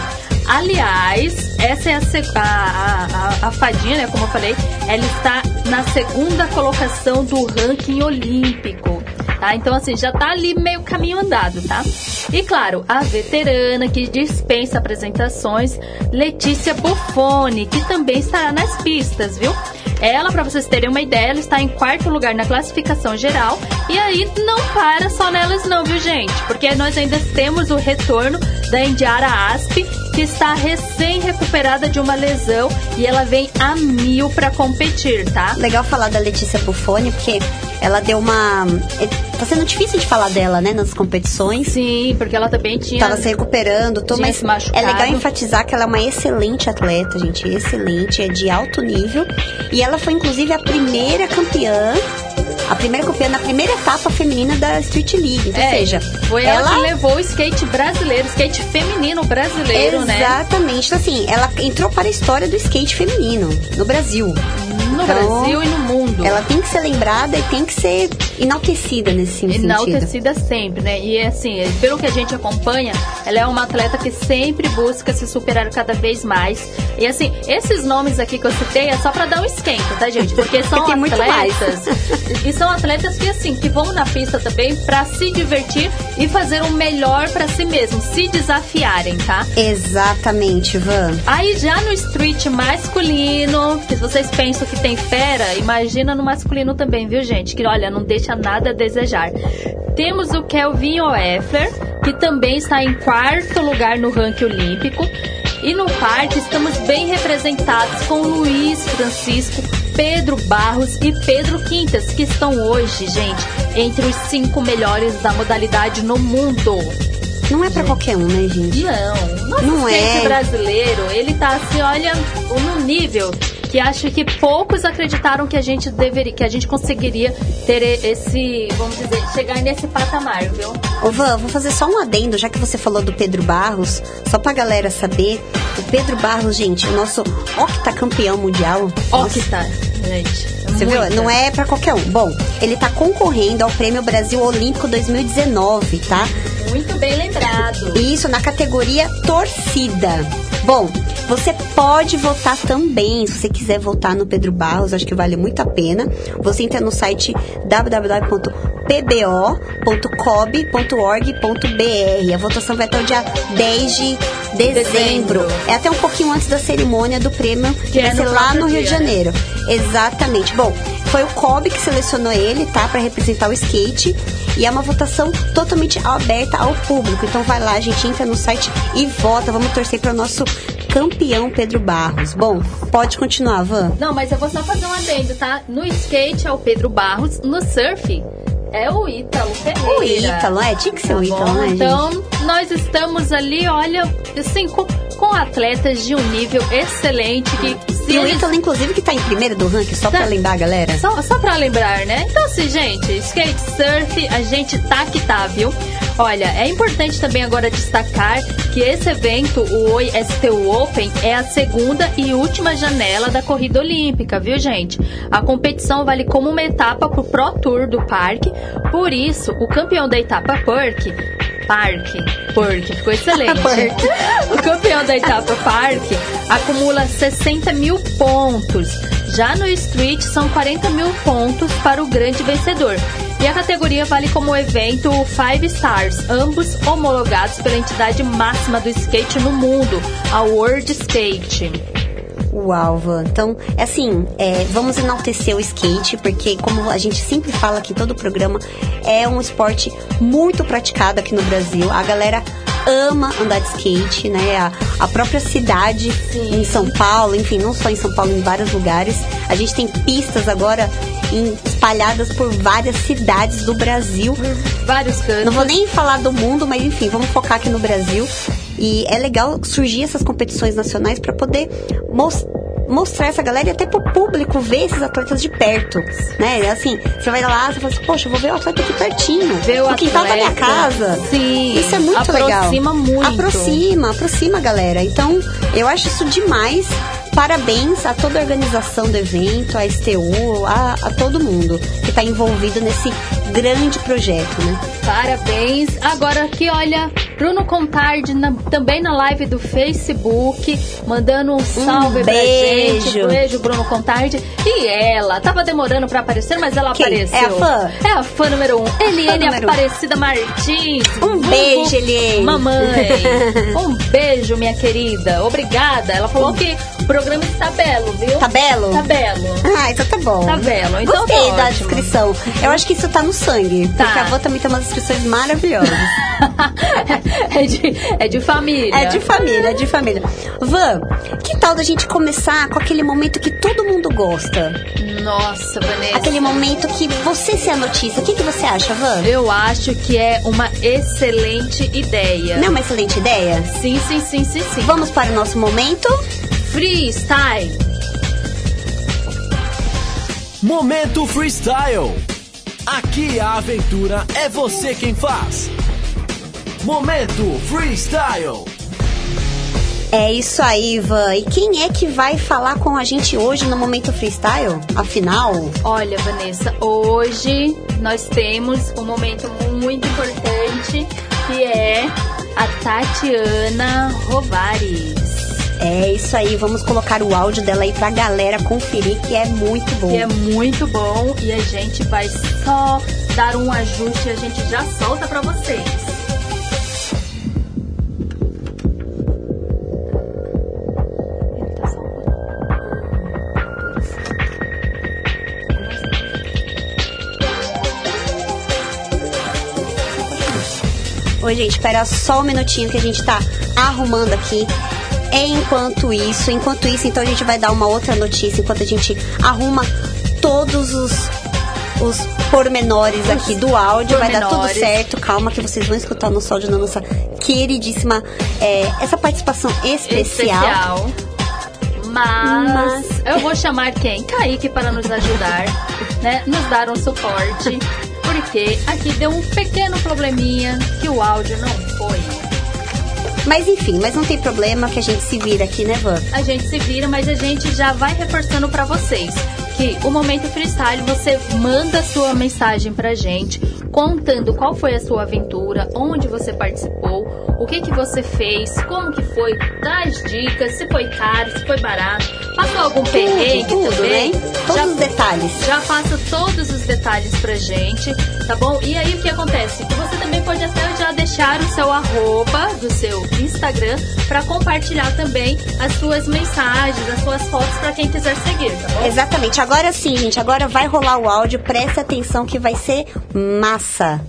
Aliás, essa é a, a, a, a, fadinha, né? Como eu falei, ela está na segunda colocação do ranking olímpico. Tá? Então, assim, já tá ali meio caminho andado, tá? E claro, a veterana que dispensa apresentações, Letícia Buffoni, que também estará nas pistas, viu? Ela, pra vocês terem uma ideia, ela está em quarto lugar na classificação geral. E aí não para só nelas, não, viu, gente? Porque nós ainda temos o retorno da Indiara Asp, que está recém-recuperada de uma lesão e ela vem a mil pra competir, tá? Legal falar da Letícia Buffoni, porque ela deu uma. é, Tá sendo difícil de falar dela, né, nas competições. Sim, porque ela também tinha. Tava se recuperando, tô, mas é legal enfatizar que ela é uma excelente atleta, gente, excelente, é de alto nível. E ela foi inclusive a primeira campeã, a primeira campeã na primeira etapa feminina da Street League. Então, É, ou seja, foi ela, que levou o skate brasileiro, skate feminino brasileiro, né? Exatamente. Então, assim, ela entrou para a história do skate feminino no Brasil. No Então, Brasil e no mundo. Ela tem que ser lembrada e tem que ser enaltecida nesse sentido. enaltecida sempre, né? E assim, pelo que a gente acompanha, ela é uma atleta que sempre busca se superar cada vez mais. E assim, esses nomes aqui que eu citei é só pra dar um esquenta, tá, gente? Porque são atletas. e são atletas que assim, que vão na pista também pra se divertir e fazer o melhor pra si mesmo, se desafiarem, tá? Exatamente, Van. Aí já no street masculino, que vocês pensam que tem fera, imagina no masculino também, viu, gente? Que olha, não deixa nada a desejar. Temos o Kelvin Oeffler, que também está em quarto lugar no ranking olímpico. E no parque estamos bem representados com Luiz Francisco, Pedro Barros e Pedro Quintas, que estão hoje, gente, entre os cinco melhores da modalidade no mundo. Não é pra qualquer um, né, gente? Não, nosso Não é. brasileiro, ele tá assim, olha, no nível que acho que poucos acreditaram que a gente deveria, que a gente conseguiria ter esse, vamos dizer, chegar nesse patamar, viu? Ô Van, vou fazer só um adendo, já que você falou do Pedro Barros, só pra galera saber. O Pedro Barros, gente, o nosso octacampeão mundial. Tá, gente. Você viu? Não é pra qualquer um. Bom, ele tá concorrendo ao Prêmio Brasil Olímpico 2019, tá? Muito bem lembrado. Isso na categoria torcida. Bom, você pode votar também, se você quiser votar no Pedro Barros, acho que vale muito a pena. Você entra no site www.pbo.cob.org.br. A votação vai até o dia 10 de dezembro. É até um pouquinho antes da cerimônia do prêmio, que, Que vai é ser no lá no Rio dia, de né? Janeiro. Exatamente. Bom, foi o COB que selecionou ele, tá? Pra representar o skate. E é uma votação totalmente aberta ao público. Então vai lá, a gente entra no site e vota. Vamos torcer para o nosso campeão Pedro Barros. Bom, pode continuar, Van. Não, mas eu vou só fazer um adendo, tá? No skate é o Pedro Barros, no surf é o Ítalo. O Ítalo, é? Tinha que ser Tá o Ítalo, né, gente? Então, nós estamos ali, olha, assim, com, com atletas de um nível excelente que se E o Ítalo, inclusive, que tá em primeiro do ranking, só pra Tá. lembrar, galera. Só, só pra lembrar, né? Então, assim, gente, skate surf, a gente tá que tá, viu? Olha, é importante também agora destacar que esse evento, o Oi STU Open, é a segunda e última janela da corrida olímpica, viu, gente? A competição vale como uma etapa pro Pro Tour do parque, por isso, o campeão da etapa Perk Parque, Perk, ficou excelente. O campeão da etapa Parque acumula 60 mil pontos. Já no Street são 40 mil pontos para o grande vencedor. E a categoria vale como evento Five Stars, ambos homologados pela entidade máxima do skate no mundo, a World Skate. Uau, Van. Então, é assim, é, vamos enaltecer o skate, porque como a gente sempre fala aqui em todo o programa, é um esporte muito praticado aqui no Brasil. A galera ama andar de skate, né? A, a própria cidade Sim. em São Paulo, enfim, não só em São Paulo, em vários lugares. A gente tem pistas agora espalhadas por várias cidades do Brasil. Vários cantos. Não vou nem falar do mundo, mas enfim, vamos focar aqui no Brasil. E é legal surgir essas competições nacionais para poder mos- mostrar essa galera e até pro público ver esses atletas de perto, né? Assim, você vai lá, você fala assim, poxa, eu vou ver o atleta aqui pertinho, Ver o no quintal da minha atleta. casa. Sim, Isso é muito legal. aproxima muito. Aproxima, aproxima a galera. Então, eu acho isso demais. Parabéns a toda a organização do evento, a STU, a, a todo mundo que está envolvido nesse grande projeto, né? Parabéns. Agora aqui, olha, Bruno Contardi na- também na live do Facebook, mandando um salve pra beijo. gente. Beijo, Bruno Contardi. E ela, tava demorando pra aparecer, mas ela Quem? apareceu. É a fã? É a fã número um. Eliane número um. Aparecida Martins. Um beijo, Eliane. Mamãe. Um beijo, minha querida. Obrigada. Ela falou que o programa está belo, viu? Tá belo? Tá belo. Ah, então tá bom. Tá belo, então Gostei tá da descrição. Eu acho que isso tá no sangue. Tá. Porque a avó também tem umas descrições maravilhosas. é, de, é de família. é de família, é de família. Van, que tal da gente começar com aquele momento que todo mundo gosta? Nossa, Vanessa. Aquele momento que você se a notícia. O que, que você acha, Van? Eu acho que é uma excelente ideia. Não é uma excelente ideia? Sim, sim, sim, sim, sim. Vamos para o nosso momento? Freestyle. Momento Freestyle. Aqui a aventura é você quem faz. Momento Freestyle. É isso aí, Van. E quem é que vai falar com a gente hoje no Momento Freestyle? Afinal, Olha, Vanessa, hoje nós temos um momento muito importante que é a Tatiana Rovares. É isso aí. Vamos colocar o áudio dela aí pra galera conferir, que é muito bom. Que é muito bom e a gente vai só dar um ajuste e a gente já solta pra vocês. Oi, gente, espera só um minutinho que a gente tá arrumando aqui. Enquanto isso, enquanto isso, então a gente vai dar uma outra notícia enquanto a gente arruma todos os os pormenores aqui do áudio, vai dar tudo certo. Calma que vocês vão escutar o nosso áudio na nossa queridíssima é, essa participação especial. Especial. Mas, eu vou chamar quem? Kaique para nos ajudar, né? Nos dar um suporte. Porque aqui deu um pequeno probleminha que o áudio não foi. Mas enfim, mas não tem problema que a gente se vira aqui, né, Van? A gente se vira, mas a gente já vai reforçando para vocês que o momento freestyle você manda sua mensagem pra gente contando qual foi a sua aventura, onde você participou, o que que você fez, como que foi, dá as dicas, se foi caro, se foi barato, passou algum perrengue tudo, também. né? Todos Já- os detalhes. já passa todos os detalhes pra gente, tá bom? E aí o que acontece? Você também pode até já deixar o seu arroba do seu Instagram pra compartilhar também as suas mensagens, as suas fotos pra quem quiser seguir, tá bom? Exatamente. Agora sim, gente. Agora vai rolar o áudio. Preste atenção que vai ser massa.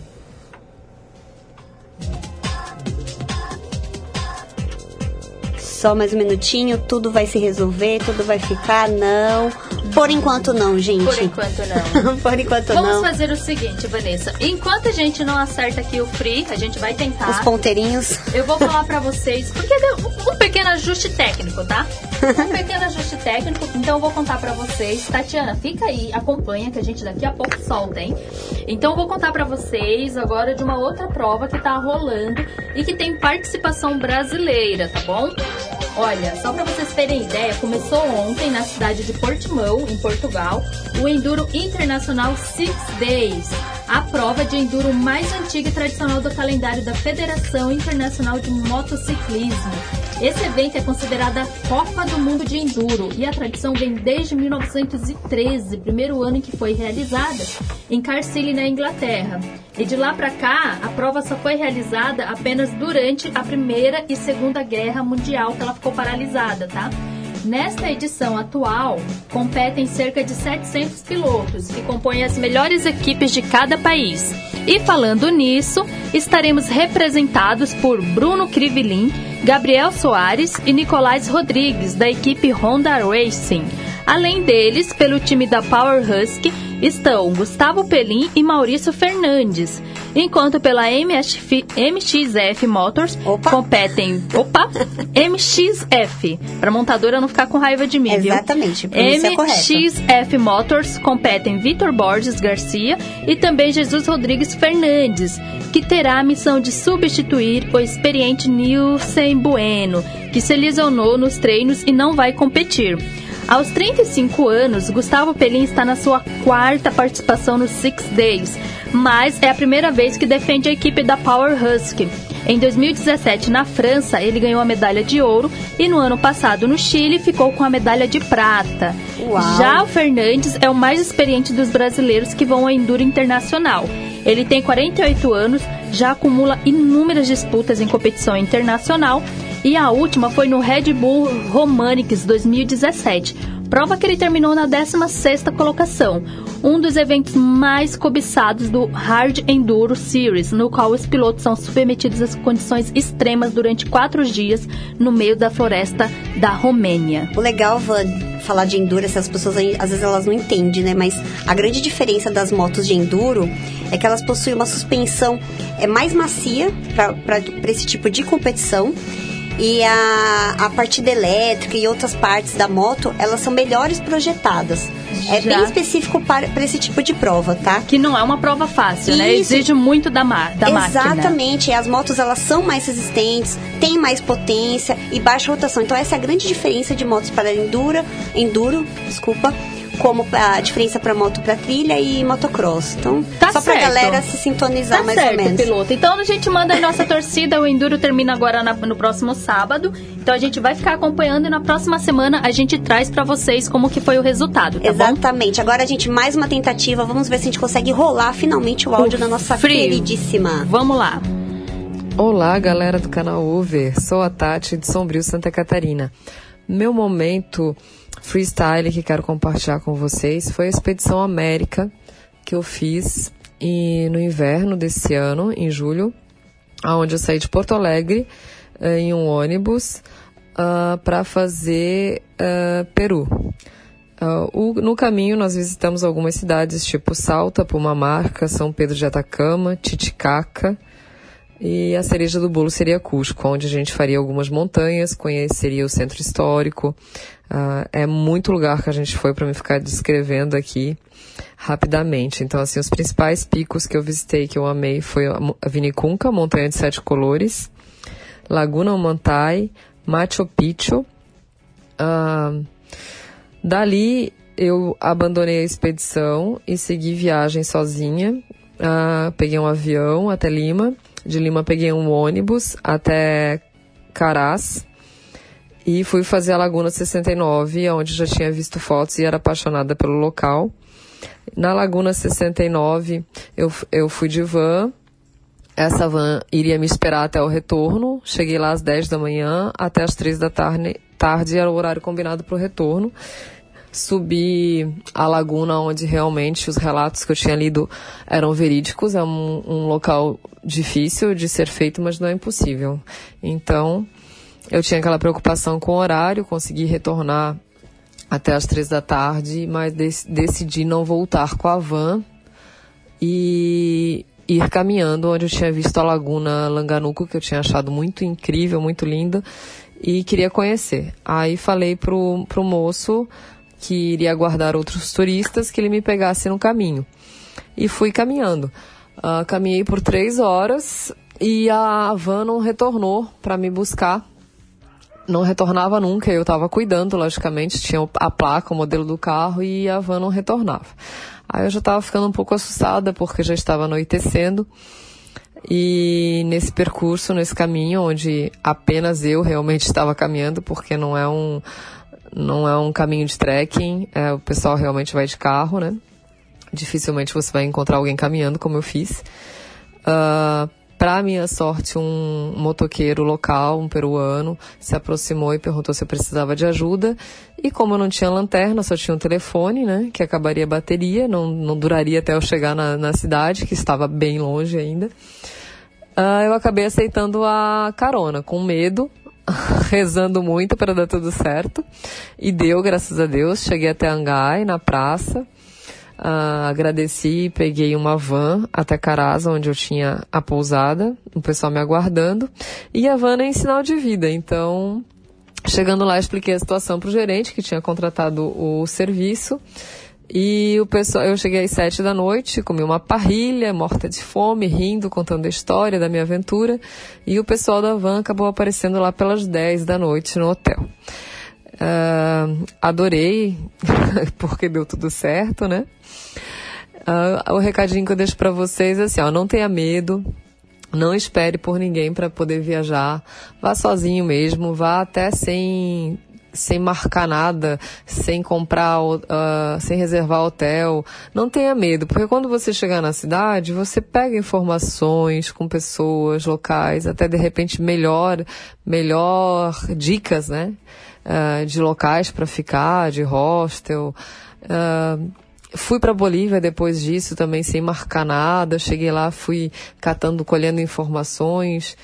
Só mais um minutinho, tudo vai se resolver, tudo vai ficar, não. Por enquanto não, gente. Por enquanto não. Por enquanto Vamos não. fazer o seguinte, Vanessa. Enquanto a gente não acerta aqui o free, a gente vai tentar. Os ponteirinhos. Eu vou falar pra vocês, porque deu um pequeno ajuste técnico, tá? Um pequeno ajuste técnico, então eu vou contar pra vocês. Tatiana, fica aí, acompanha que a gente daqui a pouco solta, hein? Então eu vou contar pra vocês agora de uma outra prova que tá rolando e que tem participação brasileira, tá bom? Olha, só pra vocês terem ideia, começou ontem na cidade de Portimão, em Portugal, o Enduro Internacional Six Days, a prova de enduro mais antiga e tradicional do calendário da Federação Internacional de Motociclismo. Esse evento é considerado a Copa do Mundo de Enduro e a tradição vem desde 1913, primeiro ano em que foi realizada, em Carcille, na Inglaterra. E de lá para cá, a prova só foi realizada apenas durante a Primeira e Segunda Guerra Mundial, que ela ficou paralisada, tá? Nesta edição atual, competem cerca de 700 pilotos, que compõem as melhores equipes de cada país. E falando nisso, estaremos representados por Bruno Crivelin, Gabriel Soares e Nicolás Rodrigues, da equipe Honda Racing. Além deles, pelo time da Power Husky, estão Gustavo Pelim e Maurício Fernandes. Enquanto pela MXF Motors Opa. competem. Opa! MXF. Pra montadora não ficar com raiva de mim, viu? Exatamente, pronúncia é. MXF Motors competem Vitor Borges Garcia e também Jesus Rodrigues Fernandes, que terá a missão de substituir o experiente Nilson Bueno, que se lesionou nos treinos e não vai competir. Aos 35 anos, Gustavo Pelim está na sua quarta participação no Six Days, mas é a primeira vez que defende a equipe da Power Husky. Em 2017, na França, ele ganhou a medalha de ouro e no ano passado, no Chile, ficou com a medalha de prata. Uau. Já o Fernandes é o mais experiente dos brasileiros que vão ao Enduro Internacional. Ele tem 48 anos, já acumula inúmeras disputas em competição internacional e a última foi no Red Bull Romanix 2017, prova que ele terminou na 16ª colocação, um dos eventos mais cobiçados do Hard Enduro Series, no qual os pilotos são submetidos às condições extremas durante quatro dias no meio da floresta da Romênia. O legal, Van, falar de enduro, essas pessoas às vezes elas não entendem, né? Mas a grande diferença das motos de enduro é que elas possuem uma suspensão é mais macia para esse tipo de competição. E a, a partida elétrica e outras partes da moto, elas são melhores projetadas. É Já. bem específico para, para esse tipo de prova, tá? Que não é uma prova fácil, né? Isso. Exige muito da, ma da máquina. Exatamente, as motos elas são mais resistentes, têm mais potência e baixa rotação. Então essa é a grande diferença de motos para enduro, enduro, desculpa, como a diferença para moto para trilha e motocross. Então, Tá só pra certo. galera se sintonizar Tá mais certo, ou menos. piloto. Então a gente manda aí nossa torcida. O Enduro termina agora na- no próximo sábado. Então a gente vai ficar acompanhando e na próxima semana a gente traz pra vocês como que foi o resultado, tá bom? Exatamente. Agora a gente mais uma tentativa. Vamos ver se a gente consegue rolar finalmente o áudio O da nossa frio. queridíssima. Vamos lá. Olá, galera do canal Over. Sou a Tati de Sombrio, Santa Catarina. Meu momento freestyle que quero compartilhar com vocês foi a Expedição América que eu fiz e no inverno desse ano, em julho, aonde eu saí de Porto Alegre eh, em um ônibus para fazer eh, Peru. Ah, o- no caminho, nós visitamos algumas cidades, tipo Salta, Pumamarca, São Pedro de Atacama, Titicaca. E a cereja do bolo seria Cusco, onde a gente faria algumas montanhas, conheceria o centro histórico, Ah, é muito lugar que a gente foi para me ficar descrevendo aqui rapidamente. Então, assim, os principais picos que eu visitei, que eu amei, foi a Vinicunca, Montanha de Sete Colores, Laguna Mantai, Machu Picchu. Ah, dali, eu abandonei a expedição e segui viagem sozinha. Ah, peguei um avião até Lima. De Lima, peguei um ônibus até Carás. E fui fazer a Laguna 69, onde já tinha visto fotos e era apaixonada pelo local. Na Laguna 69, eu, eu fui de van. Essa van iria me esperar até o retorno. Cheguei lá às 10 da manhã, até às 3 da tarde, tarde era o horário combinado para o retorno. Subi a laguna onde realmente os relatos que eu tinha lido eram verídicos. É um, um local difícil de ser feito, mas não é impossível. Então, eu tinha aquela preocupação com o horário, consegui retornar até as três da tarde, mas dec- decidi não voltar com a van e ir caminhando onde eu tinha visto a Laguna Langanuco, que eu tinha achado muito incrível, muito linda, e queria conhecer. Aí falei pro, pro moço que iria aguardar outros turistas que ele me pegasse no caminho. E fui caminhando. Ah, caminhei por três horas e a van não retornou para me buscar não retornava nunca. Eu estava cuidando, logicamente, tinha a placa, o modelo do carro e a van não retornava. Aí eu já estava ficando um pouco assustada porque já estava anoitecendo. E nesse percurso, nesse caminho, onde apenas eu realmente estava caminhando, porque não é um, não é um caminho de trekking, é, o pessoal realmente vai de carro, né? Dificilmente você vai encontrar alguém caminhando, como eu fiz. Ah, para minha sorte, um motoqueiro local, um peruano, se aproximou e perguntou se eu precisava de ajuda. E como eu não tinha lanterna, só tinha um telefone, né? Que acabaria a bateria, não, não duraria até eu chegar na, na cidade, que estava bem longe ainda. Ah, eu acabei aceitando a carona, com medo, rezando muito para dar tudo certo. E deu, graças a Deus. Cheguei até Angai, na praça. Ah, agradeci, peguei uma van até Carasa, onde eu tinha a pousada, o pessoal me aguardando. E a van é em sinal de vida, então, chegando lá, expliquei a situação para o gerente, que tinha contratado o serviço. E o pessoal, eu cheguei às sete da noite, comi uma parrilha, morta de fome, rindo, contando a história da minha aventura. E o pessoal da van acabou aparecendo lá pelas dez da noite no hotel. Ah, adorei, porque deu tudo certo, né? Ah, o recadinho que eu deixo para vocês é assim, ó, não tenha medo, não espere por ninguém para poder viajar, vá sozinho mesmo, vá até sem sem marcar nada, sem comprar, ah, sem reservar hotel, não tenha medo, porque quando você chegar na cidade, você pega informações com pessoas locais, até de repente melhor, melhor dicas, né? De locais para ficar, de hostel. Ah, fui para Bolívia depois disso também sem marcar nada. Cheguei lá, fui catando, colhendo informações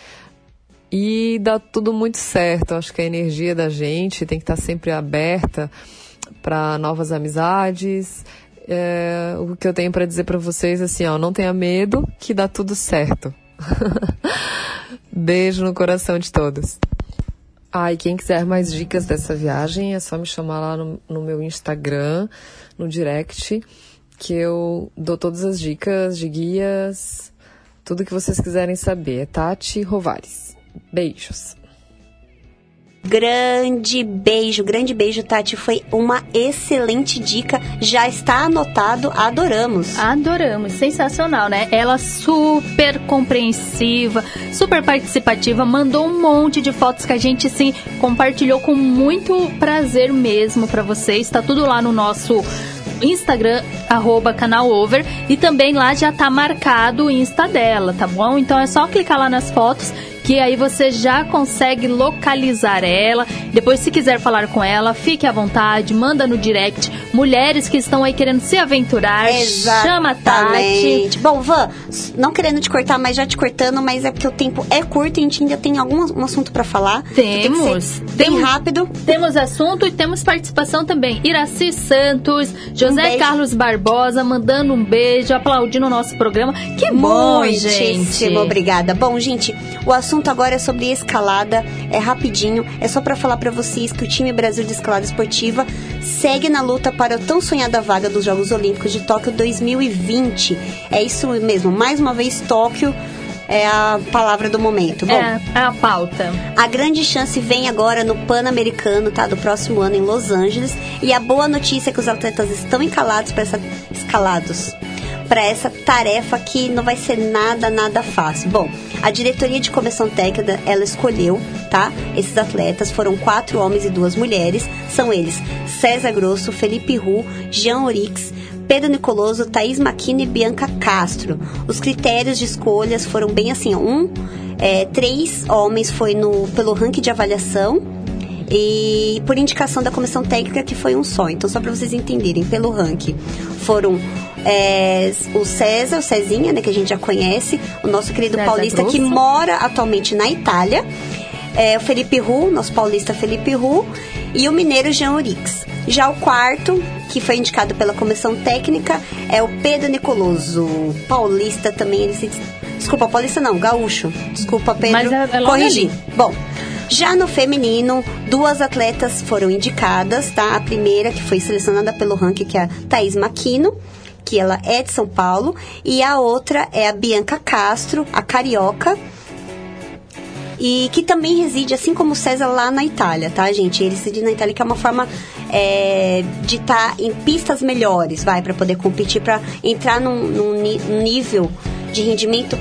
e dá tudo muito certo. Acho que a energia da gente tem que estar sempre aberta para novas amizades. É, o que eu tenho para dizer para vocês é assim, ó, não tenha medo, que dá tudo certo. Beijo no coração de todos. Ah, e quem quiser mais dicas dessa viagem é só me chamar lá no, no meu Instagram, no direct, que eu dou todas as dicas de guias, tudo que vocês quiserem saber. Tati Rovares. Beijos. Grande beijo, grande beijo, Tati. Foi uma excelente dica. Já está anotado, adoramos. Adoramos, sensacional, né? Ela super compreensiva, super participativa, mandou um monte de fotos que a gente sim compartilhou com muito prazer mesmo para vocês. Tá tudo lá no nosso Instagram, arroba canal over, e também lá já tá marcado o Insta dela, tá bom? Então é só clicar lá nas fotos que aí você já consegue localizar ela. Depois, se quiser falar com ela, fique à vontade, manda no direct. Mulheres que estão aí querendo se aventurar, chama a Tati. Exatamente. Bom, Van, não querendo te cortar, mas já te cortando, mas é porque o tempo é curto e a gente ainda tem algum um assunto pra falar. Tem Temos. ser bem rápido. Temos assunto e temos participação também. Iraci Santos, José beijo. Carlos Barbosa mandando um beijo, aplaudindo o nosso programa. Que bom, gente. Muitíssimo obrigada. Bom, gente, o assunto assunto agora é sobre escalada, é rapidinho, é só para falar para vocês que o time Brasil de Escalada Esportiva segue na luta para a tão sonhada vaga dos Jogos Olímpicos de Tóquio 2020. É isso mesmo, mais uma vez Tóquio é a palavra do momento. Bom, É, é a pauta. a grande chance vem agora no Pan-Americano, tá? Do próximo ano em Los Angeles. E a boa notícia é que os atletas estão encalados para essa escalados para essa tarefa que não vai ser nada, nada fácil. Bom, a diretoria de comissão técnica, ela escolheu, tá? Esses atletas foram quatro homens e duas mulheres. São eles César Grosso, Felipe Ru, Jean Orix, Pedro Nicoloso, Thaís Maquina e Bianca Castro. Os critérios de escolhas foram bem assim, um, é, três homens foi no pelo ranking de avaliação e por indicação da comissão técnica que foi um só. Então só para vocês entenderem, pelo ranking foram é, o César, o Cezinha, né, que a gente já conhece, o nosso querido César paulista que mora atualmente na Itália. É, o Felipe Ru, nosso paulista Felipe Ru, e o mineiro Jean Urix. Já o quarto, que foi indicado pela comissão técnica, é o Pedro Nicoloso, paulista também, ele se... Desculpa, paulista não, gaúcho. Desculpa, Pedro, é- é corrigi. Bom, já no feminino, duas atletas foram indicadas, tá? A primeira, que foi selecionada pelo ranking, que é a Thaís Maquino, que ela é de São Paulo, e a outra é a Bianca Castro, a carioca, e que também reside, assim como o César, lá na Itália, tá, gente? Ele reside na Itália, que é uma forma é, de estar em pistas melhores, vai, para poder competir, para entrar num, num nível de rendimento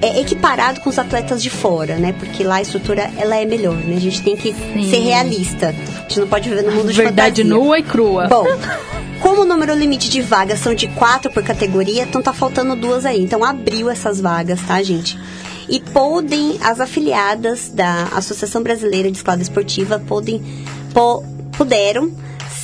é, equiparado com os atletas de fora, né? Porque lá a estrutura, ela é melhor, né? A gente tem que Sim. ser realista. A gente não pode viver no mundo de Verdade fantasia. nua e crua. Bom, como o número limite de vagas são de quatro por categoria, então tá faltando duas aí. Então abriu essas vagas, tá, gente? E podem, as afiliadas da Associação Brasileira de Escalada Esportiva podem, po- puderam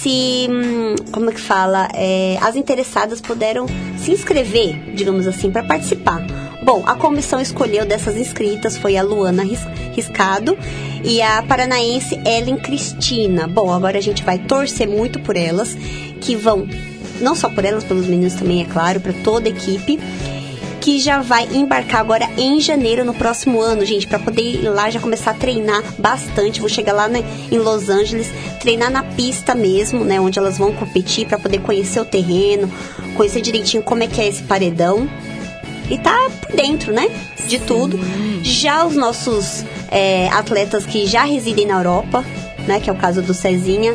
se, hum, como é que fala, É, as interessadas puderam se inscrever, digamos assim, para participar. Bom, a comissão escolheu dessas inscritas foi a Luana Ris- Riscado e a paranaense Ellen Cristina. Bom, agora a gente vai torcer muito por elas, que vão, não só por elas, pelos meninos também, é claro, para toda a equipe, que já vai embarcar agora em janeiro no próximo ano, gente, para poder ir lá já começar a treinar bastante. Vou chegar lá né, em Los Angeles, treinar na pista mesmo, né, onde elas vão competir para poder conhecer o terreno, conhecer direitinho como é que é esse paredão e tá por dentro, né? De tudo. Já os nossos é, atletas que já residem na Europa, né? Que é o caso do Cezinha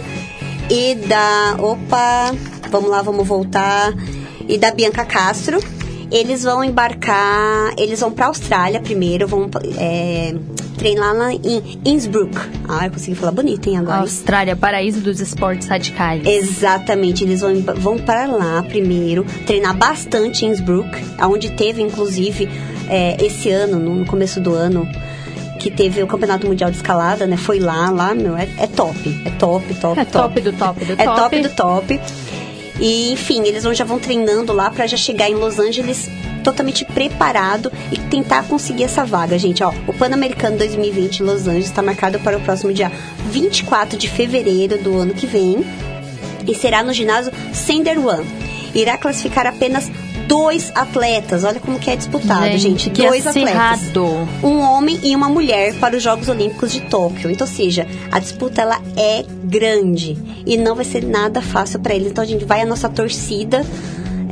e da. Opa! Vamos lá, vamos voltar. E da Bianca Castro. Eles vão embarcar. Eles vão pra Austrália primeiro, vão é, treinar lá em Innsbruck. Ah, eu consegui falar bonito, hein, agora. Austrália, paraíso dos esportes radicais. Exatamente, eles vão, vão para lá primeiro, treinar bastante em Innsbruck, onde teve, inclusive, é, esse ano, no, começo do ano, que teve o Campeonato Mundial de Escalada, né? Foi lá, lá, meu, é, é top, é top, top, É top do top do É top. top do top. E, enfim, eles vão, já vão treinando lá para já chegar em Los Angeles totalmente preparado e tentar conseguir essa vaga, gente. Ó, o Pan-Americano 2020 em Los Angeles está marcado para o próximo dia 24 de fevereiro do ano que vem e será no ginásio Sender One. Irá classificar apenas dois atletas. Olha como que é disputado, gente. que dois atletas acirrado. um homem e uma mulher para os Jogos Olímpicos de Tóquio. Então, ou seja, a disputa ela é grande e não vai ser nada fácil para eles. Então, a gente vai a nossa torcida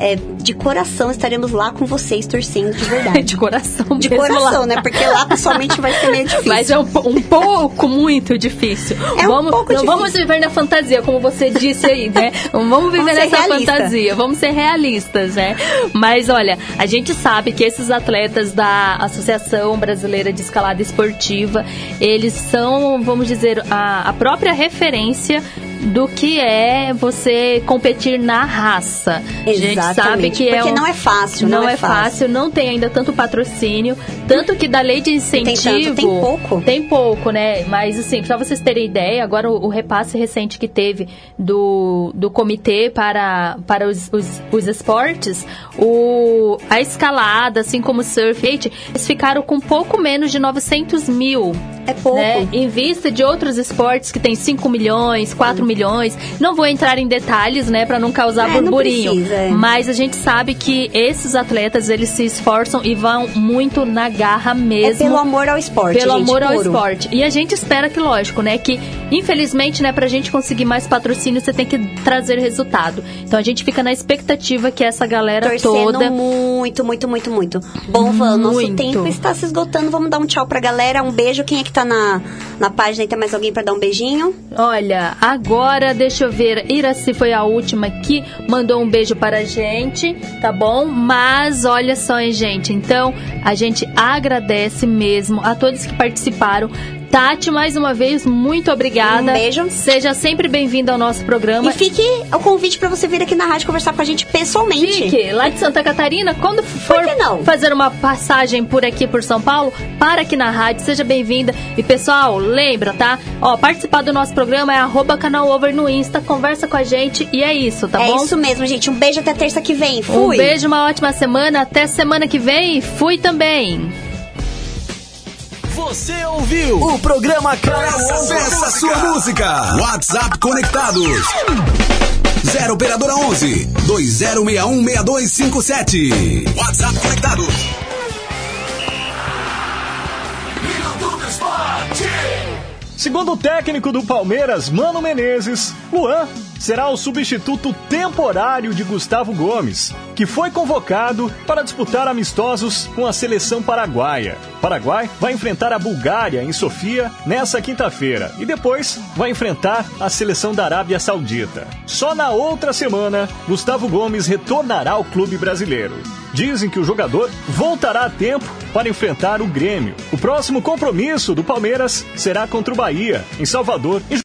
é, de coração estaremos lá com vocês torcendo de verdade. De coração De coração, lá. né? Porque lá pessoalmente vai ser meio difícil. Mas é um, um pouco, muito difícil. É um vamos, pouco não difícil. vamos viver na fantasia, como você disse aí, né? Não vamos viver Vamos nessa realista. fantasia, vamos ser realistas, né? Mas olha, a gente sabe que esses atletas da Associação Brasileira de Escalada Esportiva, eles são, vamos dizer, a, a própria referência do que é você competir na raça. A gente sabe Exatamente, que é porque um- não é fácil, não, não é é fácil, não tem ainda tanto patrocínio, tanto que da lei de tem incentivo tanto, tem pouco. tem pouco, né? Mas assim, pra vocês terem ideia, agora o, o repasse recente que teve do, do comitê para, para os, os, os esportes, o, a escalada, assim como o surf, eles ficaram com pouco menos de 900 mil É pouco. Né? Em vista de outros esportes que tem 5 milhões, 4 milhões. Não vou entrar em detalhes, né, para não causar É, não burburinho. precisa, é. Mas a gente sabe que esses atletas, eles se esforçam e vão muito na garra É mesmo. pelo amor ao esporte, Pelo gente, amor ao puro. esporte. E a gente espera que, lógico, né, que infelizmente, né, pra gente conseguir mais patrocínio, você tem que trazer resultado. Então a gente fica na expectativa que essa galera Torcendo toda muito, muito, muito, muito. Bom, Van, nosso Muito. tempo está se esgotando. Vamos dar um tchau pra galera. Um beijo. Quem é que tá na, na página? Tem mais alguém pra dar um beijinho? Olha, agora deixa eu ver. Iraci foi a última que mandou um beijo para a gente, tá bom? Mas olha só, hein, gente. Então, a gente agradece mesmo a todos que participaram. Tati, mais uma vez, muito obrigada. Um beijo. Seja sempre bem-vinda ao nosso programa. E fique o convite pra você vir aqui na rádio conversar com a gente pessoalmente. Fique lá de Santa Catarina, quando for fazer uma passagem por aqui por São Paulo, para aqui na rádio, seja bem-vinda. E pessoal, lembra, tá? Ó, participar do nosso programa é arroba canal over no Insta, conversa com a gente e é isso, tá é bom? isso mesmo, gente. Um beijo até terça que vem. Um Fui. beijo, uma ótima semana, até semana que vem. Fui também. Você ouviu o programa Canal Peça sua música. WhatsApp conectados. 0 operadora 11 2061 6257. WhatsApp conectados. Segundo o técnico do Palmeiras, Mano Menezes, Luan será o substituto temporário de Gustavo Gomes, que foi convocado para disputar amistosos com a seleção paraguaia. Paraguai vai enfrentar a Bulgária em Sofia nessa quinta-feira e depois vai enfrentar a seleção da Arábia Saudita. Só na outra semana, Gustavo Gomes retornará ao clube brasileiro. Dizem que o jogador voltará a tempo para enfrentar o Grêmio. O próximo compromisso do Palmeiras será contra o Bahia, em Salvador.